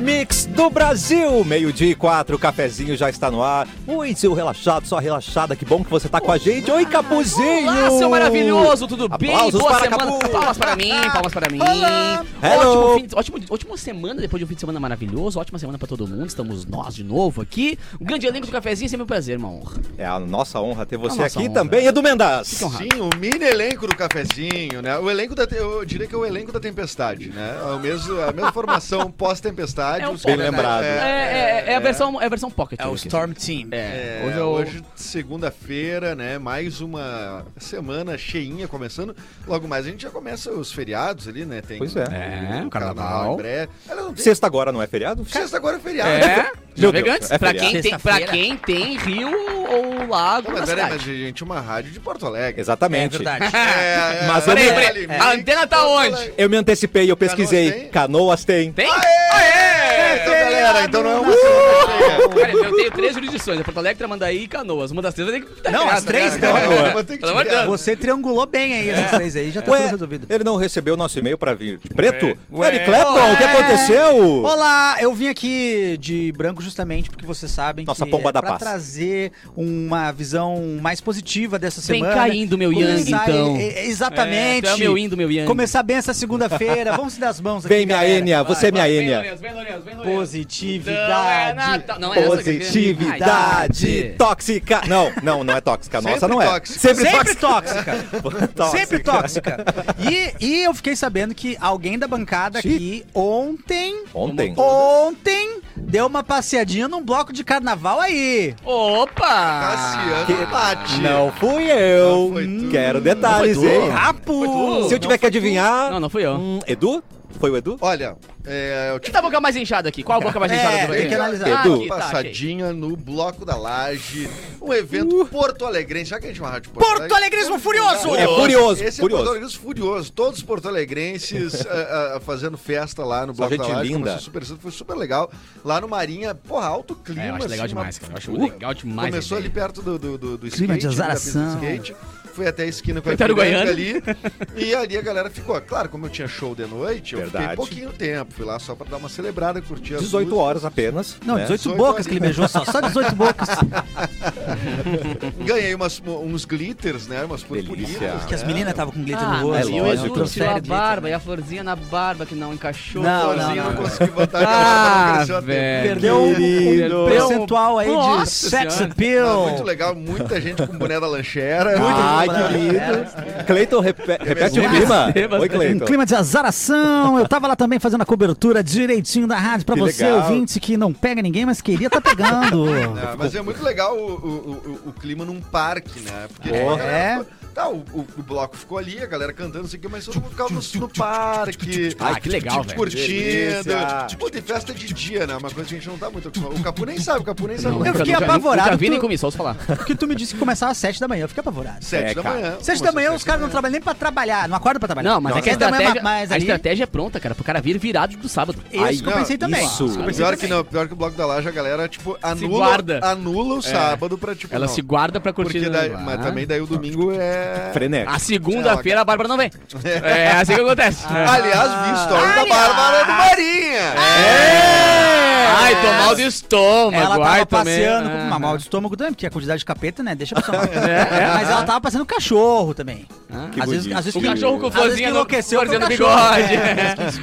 melhor mix do Brasil. Meio-dia e quatro, o cafezinho já está no ar. Oi, seu relaxado, sua relaxada, que bom que você tá com a gente. Oi, Capuzinho. Olá, seu maravilhoso, tudo bem? Aplausos Boa para semana. Capu. Palmas para mim, palmas para mim. Hello. Ótimo, fim de- ótimo, ótima semana depois de um fim de semana maravilhoso. Ótima semana para todo mundo. Estamos nós de novo aqui. Um grande elenco do cafezinho, é sempre um prazer, uma honra. É a nossa honra ter você aqui honra. também, Edu Mendas. Sim, o mini elenco do cafezinho, né? O elenco da. Eu diria que é o elenco da tempestade, né? É o mesmo, a mesma formação pós-tempestade. É um Bem lembrado. É, é- é a versão, é a versão pocket. É o aqui. Storm Team. É, É, hoje hoje, eu... segunda-feira, né? Mais uma semana cheinha começando. Logo mais a gente já começa os feriados ali, né? Tem Pois é. É, o em carnaval. breve. Tem- Sexta agora não é feriado? Sexta agora é feriado. É, Meu navegantes. Deus, é pra, quem tem, pra quem tem rio ou lago mas, peraí, cidade. mas, gente, uma rádio de Porto Alegre. Exatamente. É verdade. É, Mas é, eu me- é, Peraí, é, a antena tá onde? Eu me antecipei, eu pesquisei. tem? Canoas tem. Tem? É, então, galera, então não é uma semana cheia. Cara, eu tenho três jurisdições, é Porto Alegre, Tramandaí e Canoas. Uma das três vai ter que... Não, as três né? não. Ter que Pelo amor de te- Deus. Você triangulou bem aí essas três aí, já tá Ué, tudo resolvido. ele não recebeu o nosso e-mail pra vir de preto? Eric Clapton, o que aconteceu? Olá, eu vim aqui de branco justamente porque vocês sabem Nossa que pomba é da pra paz. trazer uma visão mais positiva dessa Vem semana. caindo, meu Yang, Começar- então. é, é, exatamente. É, é meu Indo, meu Yang. Começar bem essa segunda-feira. Vamos se dar as mãos aqui, Vem, minha galera. Enia, você é minha Vem, Enia. Lourenço, vem, Lourenço, vem. Positividade. Não é não é essa que- Positividade tóxica. Não, não, não é tóxica. Nossa, Sempre não é. tóxica. Sempre, Sempre tóxica. tóxica. Sempre tóxica. E, e eu fiquei sabendo que alguém da bancada Sim. aqui ontem, Ontem. ontem, deu uma passeadinha num bloco de carnaval aí. Opa! Cassiano bate. Não fui eu. Não foi tu. Quero detalhes, hein? Rapo! Se eu tiver que adivinhar. Não, não fui eu. Hum, Edu? Foi o Edu? Olha, é, eu Quem tá a boca mais inchada aqui? Qual a boca mais É, inchada do tem Brasil? que analisar. Ah, Edu. aqui, tá, passadinha no Bloco da Laje, um evento porto alegrense. Já que a gente é uma rádio Porto, Porto Alegrismo Furioso! É furioso, Esse furioso. é Porto Alegrense furioso. Todos os porto-alegrenses ah, ah, fazendo festa lá no Só Bloco da gente Laje. linda. Começou super cedo, foi super legal. Lá no Marinha, porra, alto clima. É, eu acho legal assim, demais, cara. Eu acho Uh, legal demais. Começou ali perto do, do, do, do Clima de skate, da pista de azaração. skate. Fui até a esquina com a Foi Ipiranga ali. E ali a galera ficou. Claro, como eu tinha show de noite, eu Verdade. fiquei pouquinho tempo. Fui lá só pra dar uma celebrada, curtir as 18 músicas. horas apenas. Não, né? 18 18 bocas que ele beijou só. Só 18 bocas. Ganhei umas, uns glitters, né? Umas purpurinas. Delícia. Que as né? meninas estavam com glitter Ah, no rosto. e o lógico. Edu Trouxeram tirou a glitter. barba e a florzinha na barba que não encaixou. Não, não, Florzinha, não. não consegui botar a barba, Ah, não a velho. Perdeu um Querido. percentual aí de sex Senhora. Ah, appeal. muito legal, muita gente com boné da lancheira. Ai, Muito que bom. lindo. Cleiton, repe- repete o clima. Oi, Um Cleiton. clima de azaração. Eu tava lá também fazendo a cobertura direitinho da rádio pra Que você, legal. ouvinte, que não pega ninguém, mas queria tá pegando. Não, mas é muito legal o, o, o, o clima num parque, né? Porque É. a tá, o, o, o bloco ficou ali, a galera cantando, não sei o que, mas todo mundo ficava no, no parque. Ah, que legal, velho. Curtindo. Tipo, tem festa de dia, né? Uma coisa que a gente não tá muito acostumado. O Capu nem sabe, o Capu nem sabe. Eu Nunca- fiquei nunca- apavorado Nunca vi nem só ouço falar. Porque tu me disse que começava às 7 da manhã. Eu fiquei apavorado. Sete É, da manhã. 7 da manhã Começou os caras não trabalham nem pra trabalhar. Não acordam pra trabalhar. Não, mas Não, é que a sete da manhã, estratégia, mas a ali- estratégia é pronta, cara, pro cara vir virado do sábado. Isso Ai, que eu pensei também. isso. Eu pensei Pior que não, pior que o bloco da laje, a galera, tipo, anula, anula o sábado pra, tipo, Ela não. se guarda pra curtir. Daí, Ah. mas também daí o domingo é... Frenético. A segunda-feira a Bárbara não vem. É assim que acontece. Aliás, vi story da Bárbara do Marinha. Ai, tô mal do estômago. Ela tava ai, também. passeando com uma mal de estômago também, porque a quantidade de capeta, né? Deixa a pessoa. É, é. Mas ela tava passeando cachorro também. Ah. Que às, vezes, às vezes O que- cachorro com florzinha enlouqueceu florzinha no foi o cachorro. bigode.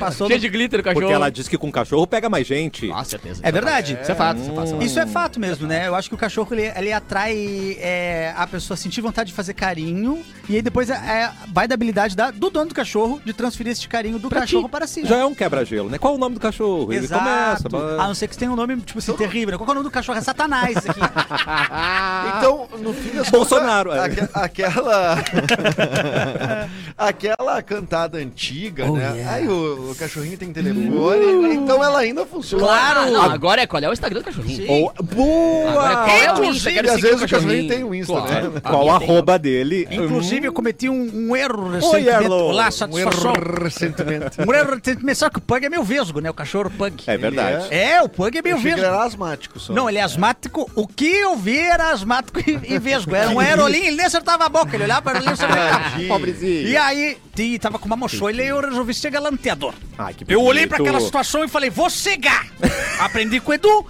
É, Cheio no- de glitter o cachorro. Porque ela diz que com cachorro pega mais gente. Nossa, certeza. É verdade. Isso é fato, isso é fato. Isso é fato mesmo, né? Eu acho que o cachorro ele, ele atrai é, a pessoa a sentir vontade de fazer carinho e aí depois é, é, vai da habilidade da- do dono do cachorro de transferir esse carinho do Pra cachorro ti. para si. Já é um quebra-gelo, né? Qual o nome do cachorro? Ele Exato. começa. A não ser que você tenha um nome, tipo assim, terrível. né? Qual é o nome do cachorro? É Satanás isso aqui. Então, no fim das Bolsonaro, contas, é. aque- aquela. aquela cantada antiga, Oh, né? yeah. Aí o, o cachorrinho tem telefone, então ela ainda funciona. Claro! Não, agora é qual é o Instagram do cachorrinho. Ou- Boa! Agora qual é o Insta? Às vezes o o cachorrinho tem um Insta, Claro. né? Qual tem. arroba dele? Inclusive, eu cometi um, um erro Oi, recentemente. Olá, Um satisfação. erro recentemente. Um erro recentemente. Só que o Pug é meio vesgo, né? O cachorro Pug. É verdade. É, o Pug é meio Eu vesgo. ele era asmático só. Não, ele é asmático. O que eu vi era asmático e, e vesgo. Era um aerolim, ele nem acertava a boca. Ele olhava para ele e não sabia. Pobrezinho. E aí, e tava com uma mochila e eu resolvi ser galanteador. Ai, que Eu olhei pra bonito. aquela situação e falei, vou cegar. Aprendi com o Edu.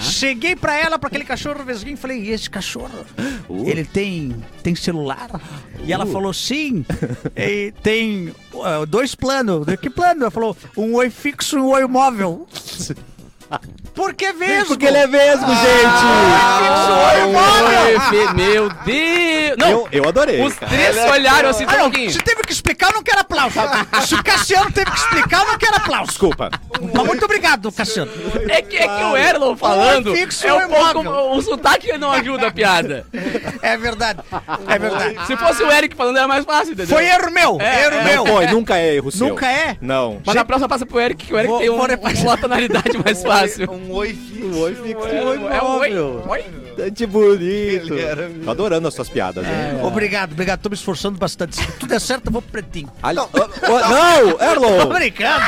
Cheguei pra ela, pra aquele cachorro vesguinho, e falei, e esse cachorro? Uh. Ele tem, tem celular? E ela falou, sim. E tem uh, dois planos. Que plano? Ela falou, um oi fixo e um oi móvel. Por que vesgo? Porque ele é vesgo, Ah, gente! Fê, meu Deus! Não, Eu, eu adorei. os cara. três olharam assim, Ah, tá um não, se teve que explicar, eu não quero aplauso. Se o Cassiano teve que explicar, eu não quero aplauso. Desculpa. Mas muito obrigado, Cassiano. É que, é que o Erlon falando Oi, fixo é um pouco, o sotaque não ajuda a piada. É verdade. É verdade. Se fosse o Eric falando era mais fácil, entendeu? Foi erro meu. É, erro é. meu. Não foi, nunca é erro seu. Nunca é? Não. Mas na próxima passa pro Eric, que o Eric Vou- tem um, uma tonalidade mais fácil. Um oi fixo. Um oi fixo, É, um oi é um oi. Oi. Gente bonito. Ele era- Tô adorando as suas piadas, hein? Obrigado, obrigado. Tô me esforçando bastante. Se tudo der certo, eu vou pro pretinho. Ali- Não, Tô Erlon! brincando.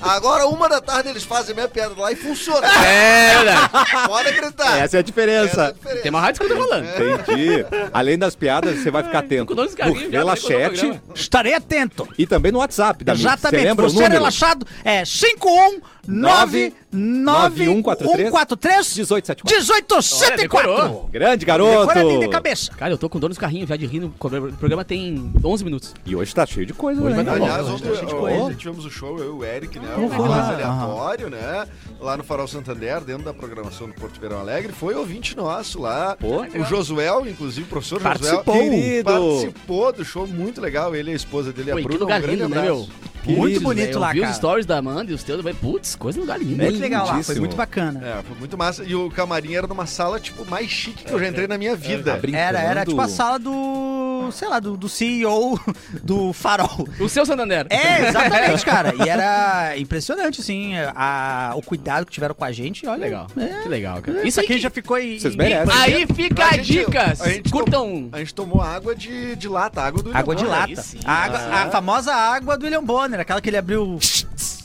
Agora, uma da tarde, eles fazem a minha piada lá e funciona. É, verdade. Pode acreditar. Essa é a Essa é a diferença. diferença. Tem uma rádio que eu tô falando. Entendi. Além das piadas, você vai ficar atento com dois no Relaxete o. Estarei atento. e também no WhatsApp da. Exatamente. Você lembra o Você número? relaxado é 5199143 1874. 1874. Grande Agora garoto! tem de cabeça. Cara, eu tô com dor nos carrinhos já de rir. no- O programa tem 11 minutos. E hoje tá cheio de coisa, Hoje né? vai Aliás, ontem, Bastante ontem coisa. tivemos o show, eu e o Eric, né? Um fui mais lá, aleatório, né? Lá no Farol Santander, dentro da programação do Porto Verão Alegre. Foi ouvinte nosso lá. Pô. o Josuel, inclusive, o professor Participou. Josuel. Querido. Participou do show, muito legal. Ele e a esposa dele, a e que Bruna. lugar um grande lindo, né, meu? Muito Queridos, bonito eu lá, vi cara. os stories da Amanda e os teus. eu falei, Putz, coisa lugar lindo. É Muito legal lá. Foi muito bacana. É, foi muito massa. E o camarim era numa sala, tipo, mais chique que eu já entrei na minha vida. Tá. Era, era tipo a sala do, sei lá, do, do CEO do Farol. O seu Santander. É, exatamente, cara. E era impressionante, assim, a, o cuidado que tiveram com a gente. Olha, Legal. É, Que legal, cara. Isso aqui já ficou em. Vocês em- merecem. Aí fica A a, gente- dicas. a gente Curtam. A gente tomou água de, de lata, água do Água de Ilhabona. aí lata. sim. A, água- a famosa água do William Bonner, aquela que ele abriu.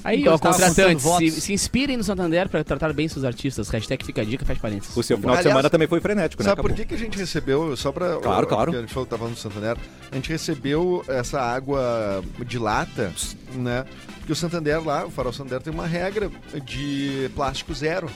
Aí, tava contratantes, se, se inspirem no Santander pra tratar bem seus artistas. Hashtag fica a dica, faz parênteses. O seu final de Aliás, semana também foi frenético, né? Sabe por que, que a gente recebeu, só pra... Claro, claro. A gente falou que tava no Santander. A gente recebeu essa água de lata, né? Porque o Santander lá, o Farol Santander tem uma regra de plástico zero.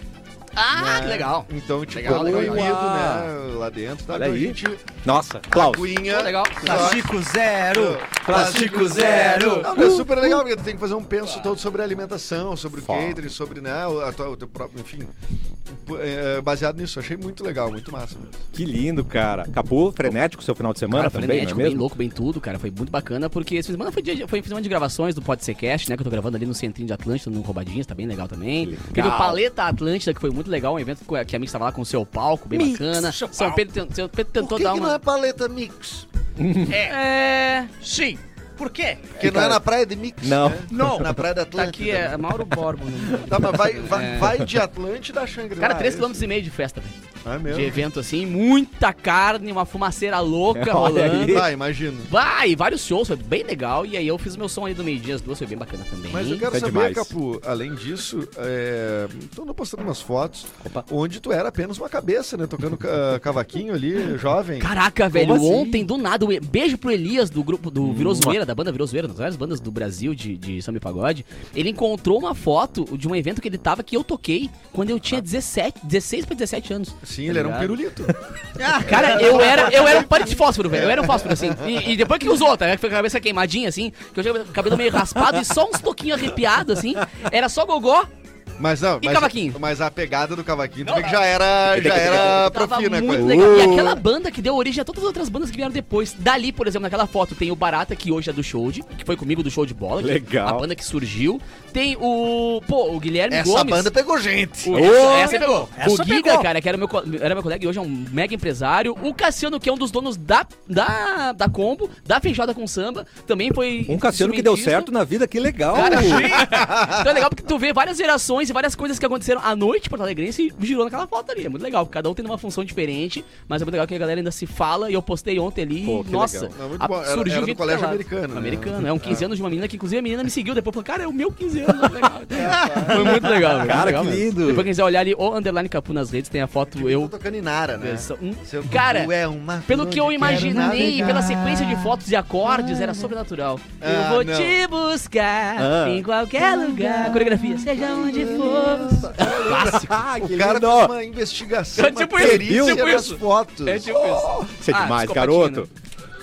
Ah, né? que legal. Então, tipo, Legal, legal, proibido, legal. né? Lá dentro. Tá? Olha Então aí. a gente... Nossa, Klaus. Aguinha... Legal. Plástico zero! Plástico zero. Não, mas é super legal, porque tu tem que fazer um penso todo sobre a alimentação, sobre o catering, sobre, né, o, a tua- o teu próprio, enfim, é, baseado nisso. Achei muito legal, muito massa mesmo. Que lindo, cara. Capu, frenético seu final de semana Cara, também, frenético, não é bem mesmo? louco, bem tudo, cara. Foi muito bacana, porque esse fim de semana foi, dia, foi fim de semana de gravações do Pode Ser Cast, né? Que eu tô gravando ali no Centrinho de Atlântida, no Roubadinhas, tá bem legal também. Legal. Teve o Paleta Atlântida, que foi muito legal, um evento que a Mix tava lá com o seu palco, bem Mix, bacana. seu São. Pedro, São Pedro Por tentou que, dar que uma... não é paleta mix? É... Sim. Por quê? Porque não é na praia de mix? Não. né? Não. Na praia da Tá Atlântida. aqui, é Mauro Borbo. Né? Tá, mas vai, vai, É. vai de Atlântida a Shangri-La. Cara, 3 é km e meio de festa, velho. É mesmo? De evento assim, muita carne, uma fumaceira louca rolando. Vai, imagino. Vai, vários shows, foi bem legal. E aí eu fiz meu som ali do meio-dia, as duas, foi bem bacana também. Mas eu quero É saber, demais. Capu, além disso, é... tu andou postando umas fotos Opa. onde tu era apenas uma cabeça, né? Tocando ca- cavaquinho ali, jovem. Caraca, velho, assim? ontem do nada, E- beijo pro Elias do grupo do Virou Zoeira, da banda Virou Zoeira, das várias bandas do Brasil de, de samba e pagode. Ele encontrou uma foto de um evento que ele tava que eu toquei quando eu tinha 17, 16 pra 17 anos. Sim, Tá ele era um pirulito. Cara, eu era, eu era um pano de fósforo, velho. Eu era um fósforo, assim. E, e depois que usou, tá? Que foi com a cabeça queimadinha, assim. Que eu tinha o cabelo meio raspado e só uns toquinhos arrepiados, assim. Era só gogó. Mas não, E mas, cavaquinho? mas a pegada do cavaquinho, que já era, já era profina muito legal. E Uh. aquela banda que deu origem a todas as outras bandas que vieram depois. Dali, por exemplo, naquela foto tem o Barata, que hoje é do show de, que foi comigo do show de bola. que Legal. A banda que surgiu. Tem o. Pô, o Guilherme Essa Gomes. banda pegou gente. O, Ô, essa pegou. essa o Giga, pegou. cara, que era meu, era meu colega e hoje é um mega empresário. O Cassiano, que é um dos donos da, da, da Combo, da Feijoada com Samba, também foi. Um Cassiano que deu certo na vida, que legal. Cara, então é legal porque tu vê várias gerações e várias coisas que aconteceram à noite Porto Alegrense e girou naquela foto ali. É muito legal, cada um tem uma função diferente, mas é muito legal que a galera ainda se fala e eu postei ontem ali. Pô, nossa, muito a- bom. Era- surgiu era do colégio americano, né? Americano, é um 15 anos de uma menina que inclusive a menina me seguiu depois falou, cara, é o meu 15 anos. legal. Foi muito legal, Cara, legal que mesmo. lindo. Depois quem quiser olhar ali, o Underline Capu nas redes, tem a foto Eu eu. tô tocando Inara, né? Seu Cara, é uma Pelo que eu imaginei, pela sequência de fotos e acordes, era sobrenatural. Ah, eu vou não. te buscar Ah. em qualquer lugar. Coreografia, seja onde for. Clássico. Ah, O que cara lindo. fez uma investigação, É tipo uma isso, perícia tipo isso. fotos. É tipo isso. Isso é Ah, demais, garoto.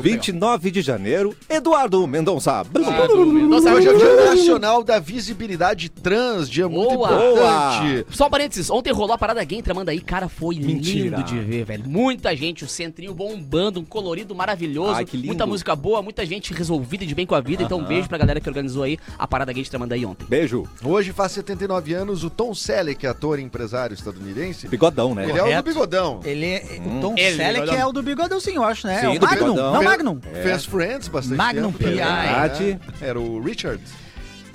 29 de janeiro, Eduardo Mendonça. Ah, do Mendonça. Hoje é o Dia Nacional da Visibilidade Trans, dia muito Boa. importante. Só um parênteses, ontem rolou a parada gay em Tramandaí, cara, foi Mentira. lindo de ver, velho. Muita gente, o centrinho bombando, um colorido maravilhoso, Ai, que lindo. muita música boa, muita gente resolvida e de bem com a vida. Então, um beijo pra galera que organizou aí a parada gay de Tramandaí ontem. Beijo. Hoje faz 79 anos o Tom Selleck, ator e empresário estadunidense. Bigodão, né? Ele é o do Correto. bigodão. Ele é. Hum. O Tom Ele, Selleck bigodão. é o do bigodãozinho, eu acho, né? Sim, é o do Magnum. bigodão. Não, Magnum. Fez Friends bastante Magnum tempo. P.I. né? Era o Richard.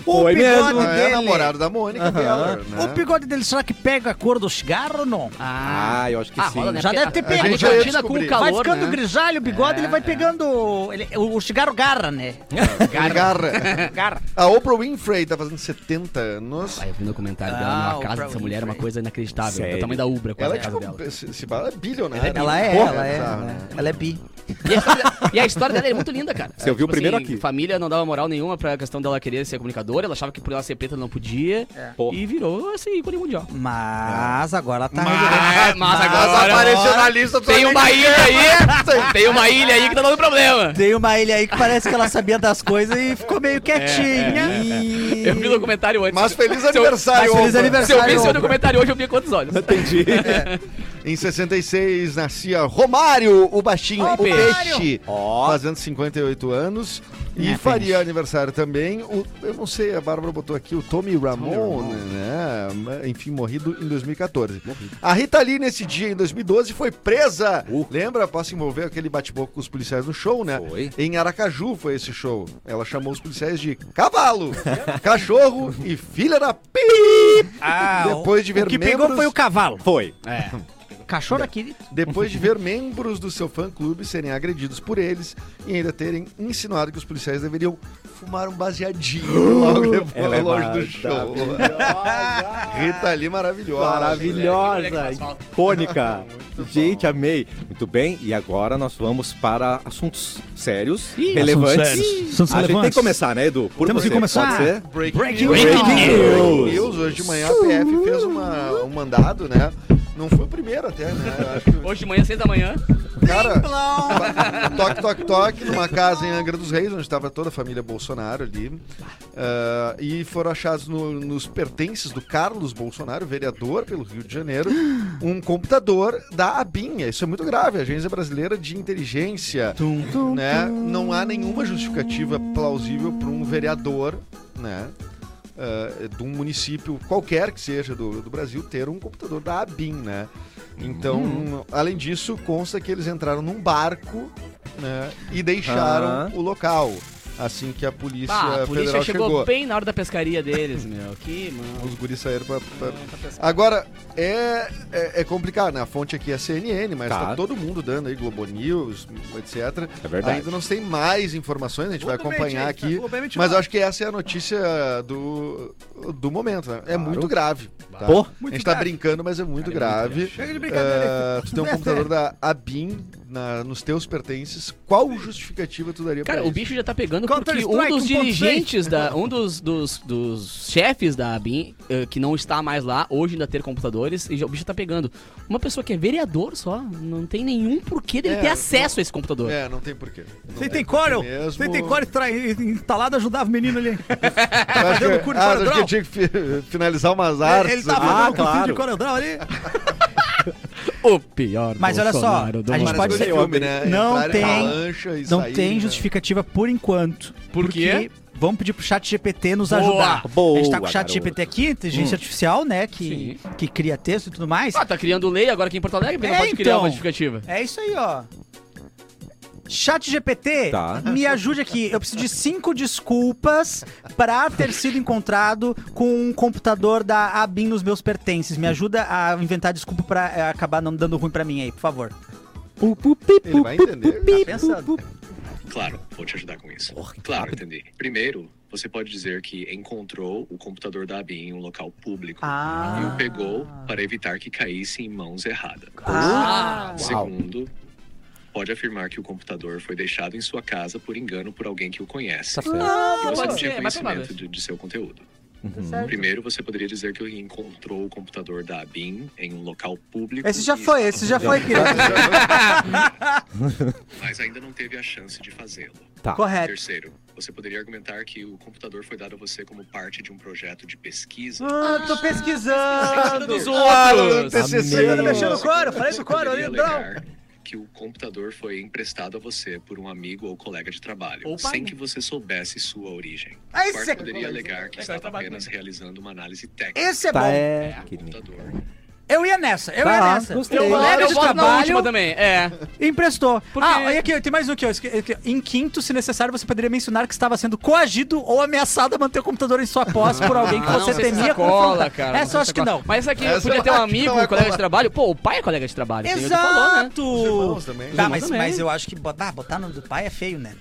O Foi bigode mesmo. É, dele. namorado da Mônica Aham. Né? O bigode dele, será que pega a cor do cigarro ou não? Ah, eu acho que Ah, sim. rola, né? Já Porque deve ter a- pego. A gente Já ia com o calor, vai ficando né? grisalho o bigode, ele vai pegando. ele- o, o cigarro garra, né? Ele garra. garra. A Oprah Winfrey tá fazendo 70 anos. Vai, eu vi no comentário Ah, dela, o na casa Oprah dessa mulher, é uma Winfrey. coisa inacreditável. Sério? Do tamanho da Ubra, quase Ela a é casa tipo, dela. se, se fala, é bilionária. Ela é, Porra, ela é. bizarro, né? Ela é bi. E a, história, e a história dela é muito linda, cara. Você ouviu Tipo primeiro assim, aqui. Família não dava moral nenhuma pra questão dela querer ser comunicadora. Ela achava que por ela ser preta não podia. Pô. E virou esse ícone mundial. Mas agora ela tá Mas, mas agora apareceu na lista tem uma ilha aí, tem uma ilha aí que tá dando problema. Tem uma ilha aí que parece que ela sabia das coisas e ficou meio quietinha. E- Eu vi no documentário antes. Mas feliz Se eu- aniversário, mas feliz aniversário. Se eu vi seu documentário hoje, eu vi quantos olhos. Entendi. Em 66 nascia Romário, o baixinho, o peixe, Ó. fazendo 58 anos. E É, faria aniversário também, o, eu não sei, a Bárbara botou aqui o Tommy Ramone, né? Enfim, morrido em 2014. A Rita Lee, nesse dia, em 2012, foi presa. Uh. Lembra? Posso envolver aquele bate-boca com os policiais no show, né? Foi. Em Aracaju foi esse show. Ela chamou os policiais de cavalo, cachorro e filha da pi. Ah, Depois de ver o que pegou membros- foi o cavalo. Foi. É. Cachorro aqui. Depois de ver membros do seu fã-clube serem agredidos por eles e ainda terem insinuado que os policiais deveriam fumar um baseadinho logo depois, Ela é longe do show. Rita ali maravilhosa. Maravilhosa, icônica. Gente, amei. Muito bem, e agora nós vamos para assuntos sérios, Ih, relevantes. assuntos sérios. Assuntos a gente tem relevantes. que começar, né, Edu? Por Temos que começar. Pode ser? Breaking, Breaking news. news. Breaking news. Hoje de manhã a PF fez uma, um mandado, né? Não foi o primeiro até, né? Que- Hoje de manhã, seis da manhã. Cara, toque, toque, toque, numa casa em Angra dos Reis, onde estava toda a família Bolsonaro ali. Ah, e foram achados no- nos pertences do Carlos Bolsonaro, vereador pelo Rio de Janeiro, um computador da ABIN. Isso é muito grave, a Agência Brasileira de Inteligência. Né? Não há nenhuma justificativa plausível para um vereador, né? Ah, de um município qualquer que seja do, do Brasil ter um computador da ABIN, né? Então, além disso, consta que eles entraram num barco né, e deixaram o local assim que a polícia, Ah, a polícia federal chegou, chegou. bem na hora da pescaria deles, meu. Que, mano. Os guris saíram pra, pra- Agora, é, é, é complicado, né? A fonte aqui é CNN, mas tá. Tá. todo mundo dando aí, Globo News, etc. É verdade. Ainda não se tem mais informações, a gente vai Globo acompanhar Mente, aqui. Mente Mas eu acho que essa é a notícia do, do momento, né? É Claro. muito grave. Tá? Pô. a Muito gente tá grave. brincando, mas é muito grave. Chega de brincadeira. Ah, tu tem um computador da ABIN na- nos teus pertences. Qual justificativa tu daria Cara, pra o isso? bicho já tá pegando Counter porque um dos 1.6. dirigentes, da, um dos, dos, dos chefes da ABIN, eh, que não está mais lá, hoje ainda ter computadores, e já- o bicho tá pegando. Uma pessoa que é vereador só, não tem nenhum porquê dele É, ter acesso a esse computador. É, não tem porquê. Não Você tem Corel? Você tem Corel instalado, ajudava o menino ali. Fazendo que, curso de ah, Corel acho que eu tinha que fi- finalizar umas artes. Ele tá fazendo Ah, um claro. de Corel Draw ali. O pior Mas olha só, a gente pode ser- filme, né? Não Entrarem na tem- lancha e Não saírem, tem né? justificativa por enquanto. Por porque quê? Vamos pedir pro chat GPT nos Boa. ajudar. Boa, a gente tá com o chat garoto. GPT aqui, inteligência artificial, né? Que, que cria texto e tudo mais. Ah, tá criando lei agora aqui em Porto Alegre, porque É, não pode criar então. uma justificativa. É isso aí, ó. Chat GPT, Tá. me ajude aqui. Eu preciso de cinco desculpas pra ter sido encontrado com um computador da ABIN nos meus pertences. Me ajuda a inventar desculpa pra eh, acabar não dando ruim pra mim aí, por favor. Ele vai entender. Tá pensando? Claro, vou te ajudar com isso. Claro, entendi. Primeiro, você pode dizer que encontrou o computador da ABIN em um local público Ah. e o pegou para evitar que caísse em mãos erradas. Ah. Segundo, pode afirmar que o computador foi deixado em sua casa por engano por alguém que o conhece. Tá certo. e você não tinha ser, é conhecimento de, de seu conteúdo. Uhum. Primeiro, você poderia dizer que encontrou o computador da ABIN em um local público. Esse já e foi, esse já foi, querido. Mas ainda não teve a chance de fazê-lo. Tá. Correto. Terceiro, você poderia argumentar que o computador foi dado a você como parte de um projeto de pesquisa. Ah, tô pesquisando. dos Ah, outros. TCC. Amei. Mexendo no couro, falei Você com o couro ali, alegar que o computador foi emprestado a você por um amigo ou colega de trabalho, Ou pai, sem né? que você soubesse sua origem. Ah, esse Quarto, é- poderia alegar que É, estava apenas realizando uma análise técnica Esse é bom. é. do computador. Eu ia nessa, eu Tá, ia nessa. gostei. Eu- colega Eu de trabalho última também, é. emprestou. Porque- Ah, e aqui, tem mais um aqui, ó. Em quinto, se necessário, você poderia mencionar que estava sendo coagido ou ameaçado a manter o computador em sua posse por alguém que Ah, você não temia cola, cara. Essa eu acho que não. Mas essa aqui Essa podia ter um que amigo, um vai colega de trabalho. Pô, o pai é colega de trabalho. falou, né? Exato! Também. Tá, mas, também. mas eu acho que botar, botar no do pai é feio, né?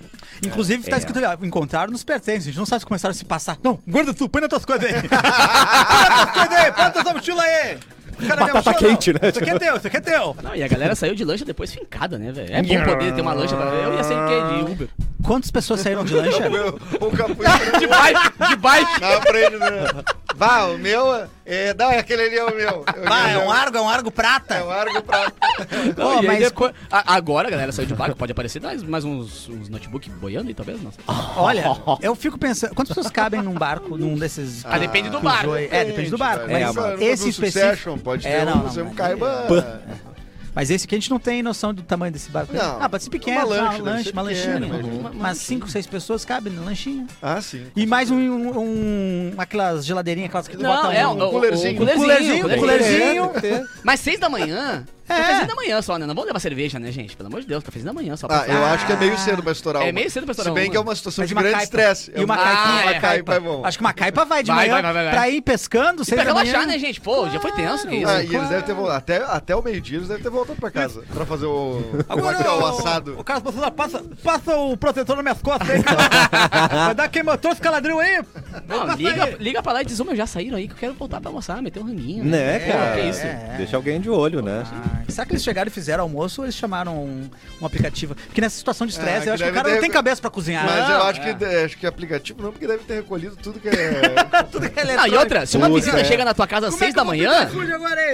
Inclusive, tá É. escrito ali, ó, encontraram nos pertences. A gente não sabe se começaram a se passar. Não, guarda tu, põe nas tuas coisas aí. põe nas tuas coisas aí, põe na tua mochila aí. Cara, Batata quente, né? Isso aqui é teu, isso aqui é teu. Não, e a galera saiu de lancha depois fincada, né, velho? É bom poder ter uma lancha pra Eu ia ser de quê? De Uber. Quantas pessoas saíram de lancha? O, o capucho De bike, de bike. na frente, né? Vá, o meu. É, não, é aquele ali é o meu. Eu- Ah, é um argo, é um argo prata. É um argo pra. Não, Pô, e aí mas- depois- a- agora a galera saiu de barco, pode aparecer mais, mais uns, uns notebook boiando aí, talvez? Não. Olha, eu fico pensando, quantas pessoas cabem num barco, num desses... Ah, depende do barco. É, depende do barco. É, Mas mas esse específico... Succession pode ter É, não, um, não, você mas- caiba. Mas esse aqui a gente não tem noção do tamanho desse barco. Não. Ah, pode ser pequeno, Uma uma lancha, deve lanche, uma pequena, lanchinha. mas- Umas 5, 6 pessoas cabem na lanchinha. Ah, sim. E mais um, um, um- aquelas geladeirinhas, aquelas que tu Não, bota é, um... o, o, coolerzinho. o coolerzinho, Coolerzinho, coolerzinho. coolerzinho. Mas seis da manhã? É. Cafezinho da manhã só, né? Não vamos levar cerveja, né, gente? Pelo amor de Deus, cafezinho da manhã só. Ah, eu acho que é meio cedo pra estourar É uma. meio cedo pra estourar Se bem uma. que é uma situação de uma grande estresse. E uma É Ah, uma é. caipa é bom. Acho que uma caipa vai de Vai, manhã vai, vai, vai, vai. pra ir pescando, E seis pra relaxar, né, gente? Pô, já foi tenso que isso. Ah, e eles devem ter voltado. Até, até o meio-dia eles devem ter voltado pra casa. Pra fazer o. É é o assado? O cara passou, passa, passa o protetor nas minhas costas aí, cara. Vai dar queima trouxe caladril aí. Não, liga, aí. liga pra lá e diz, ô, meu, já saíram aí que eu quero voltar pra almoçar, meter um ranguinho. Né, cara? que isso? É. Deixa alguém de olho, né? Ah, será que eles chegaram e fizeram almoço ou eles chamaram um, um aplicativo? Porque nessa situação de estresse, Ah, eu acho que o cara não ter- tem cabeça pra cozinhar. Mas Não, eu acho é. que, acho que aplicativo não, porque deve ter recolhido tudo que é. Tudo que é Não, e eletrônico. outra, se uma Puta, visita é. chega na tua casa às é seis da manhã,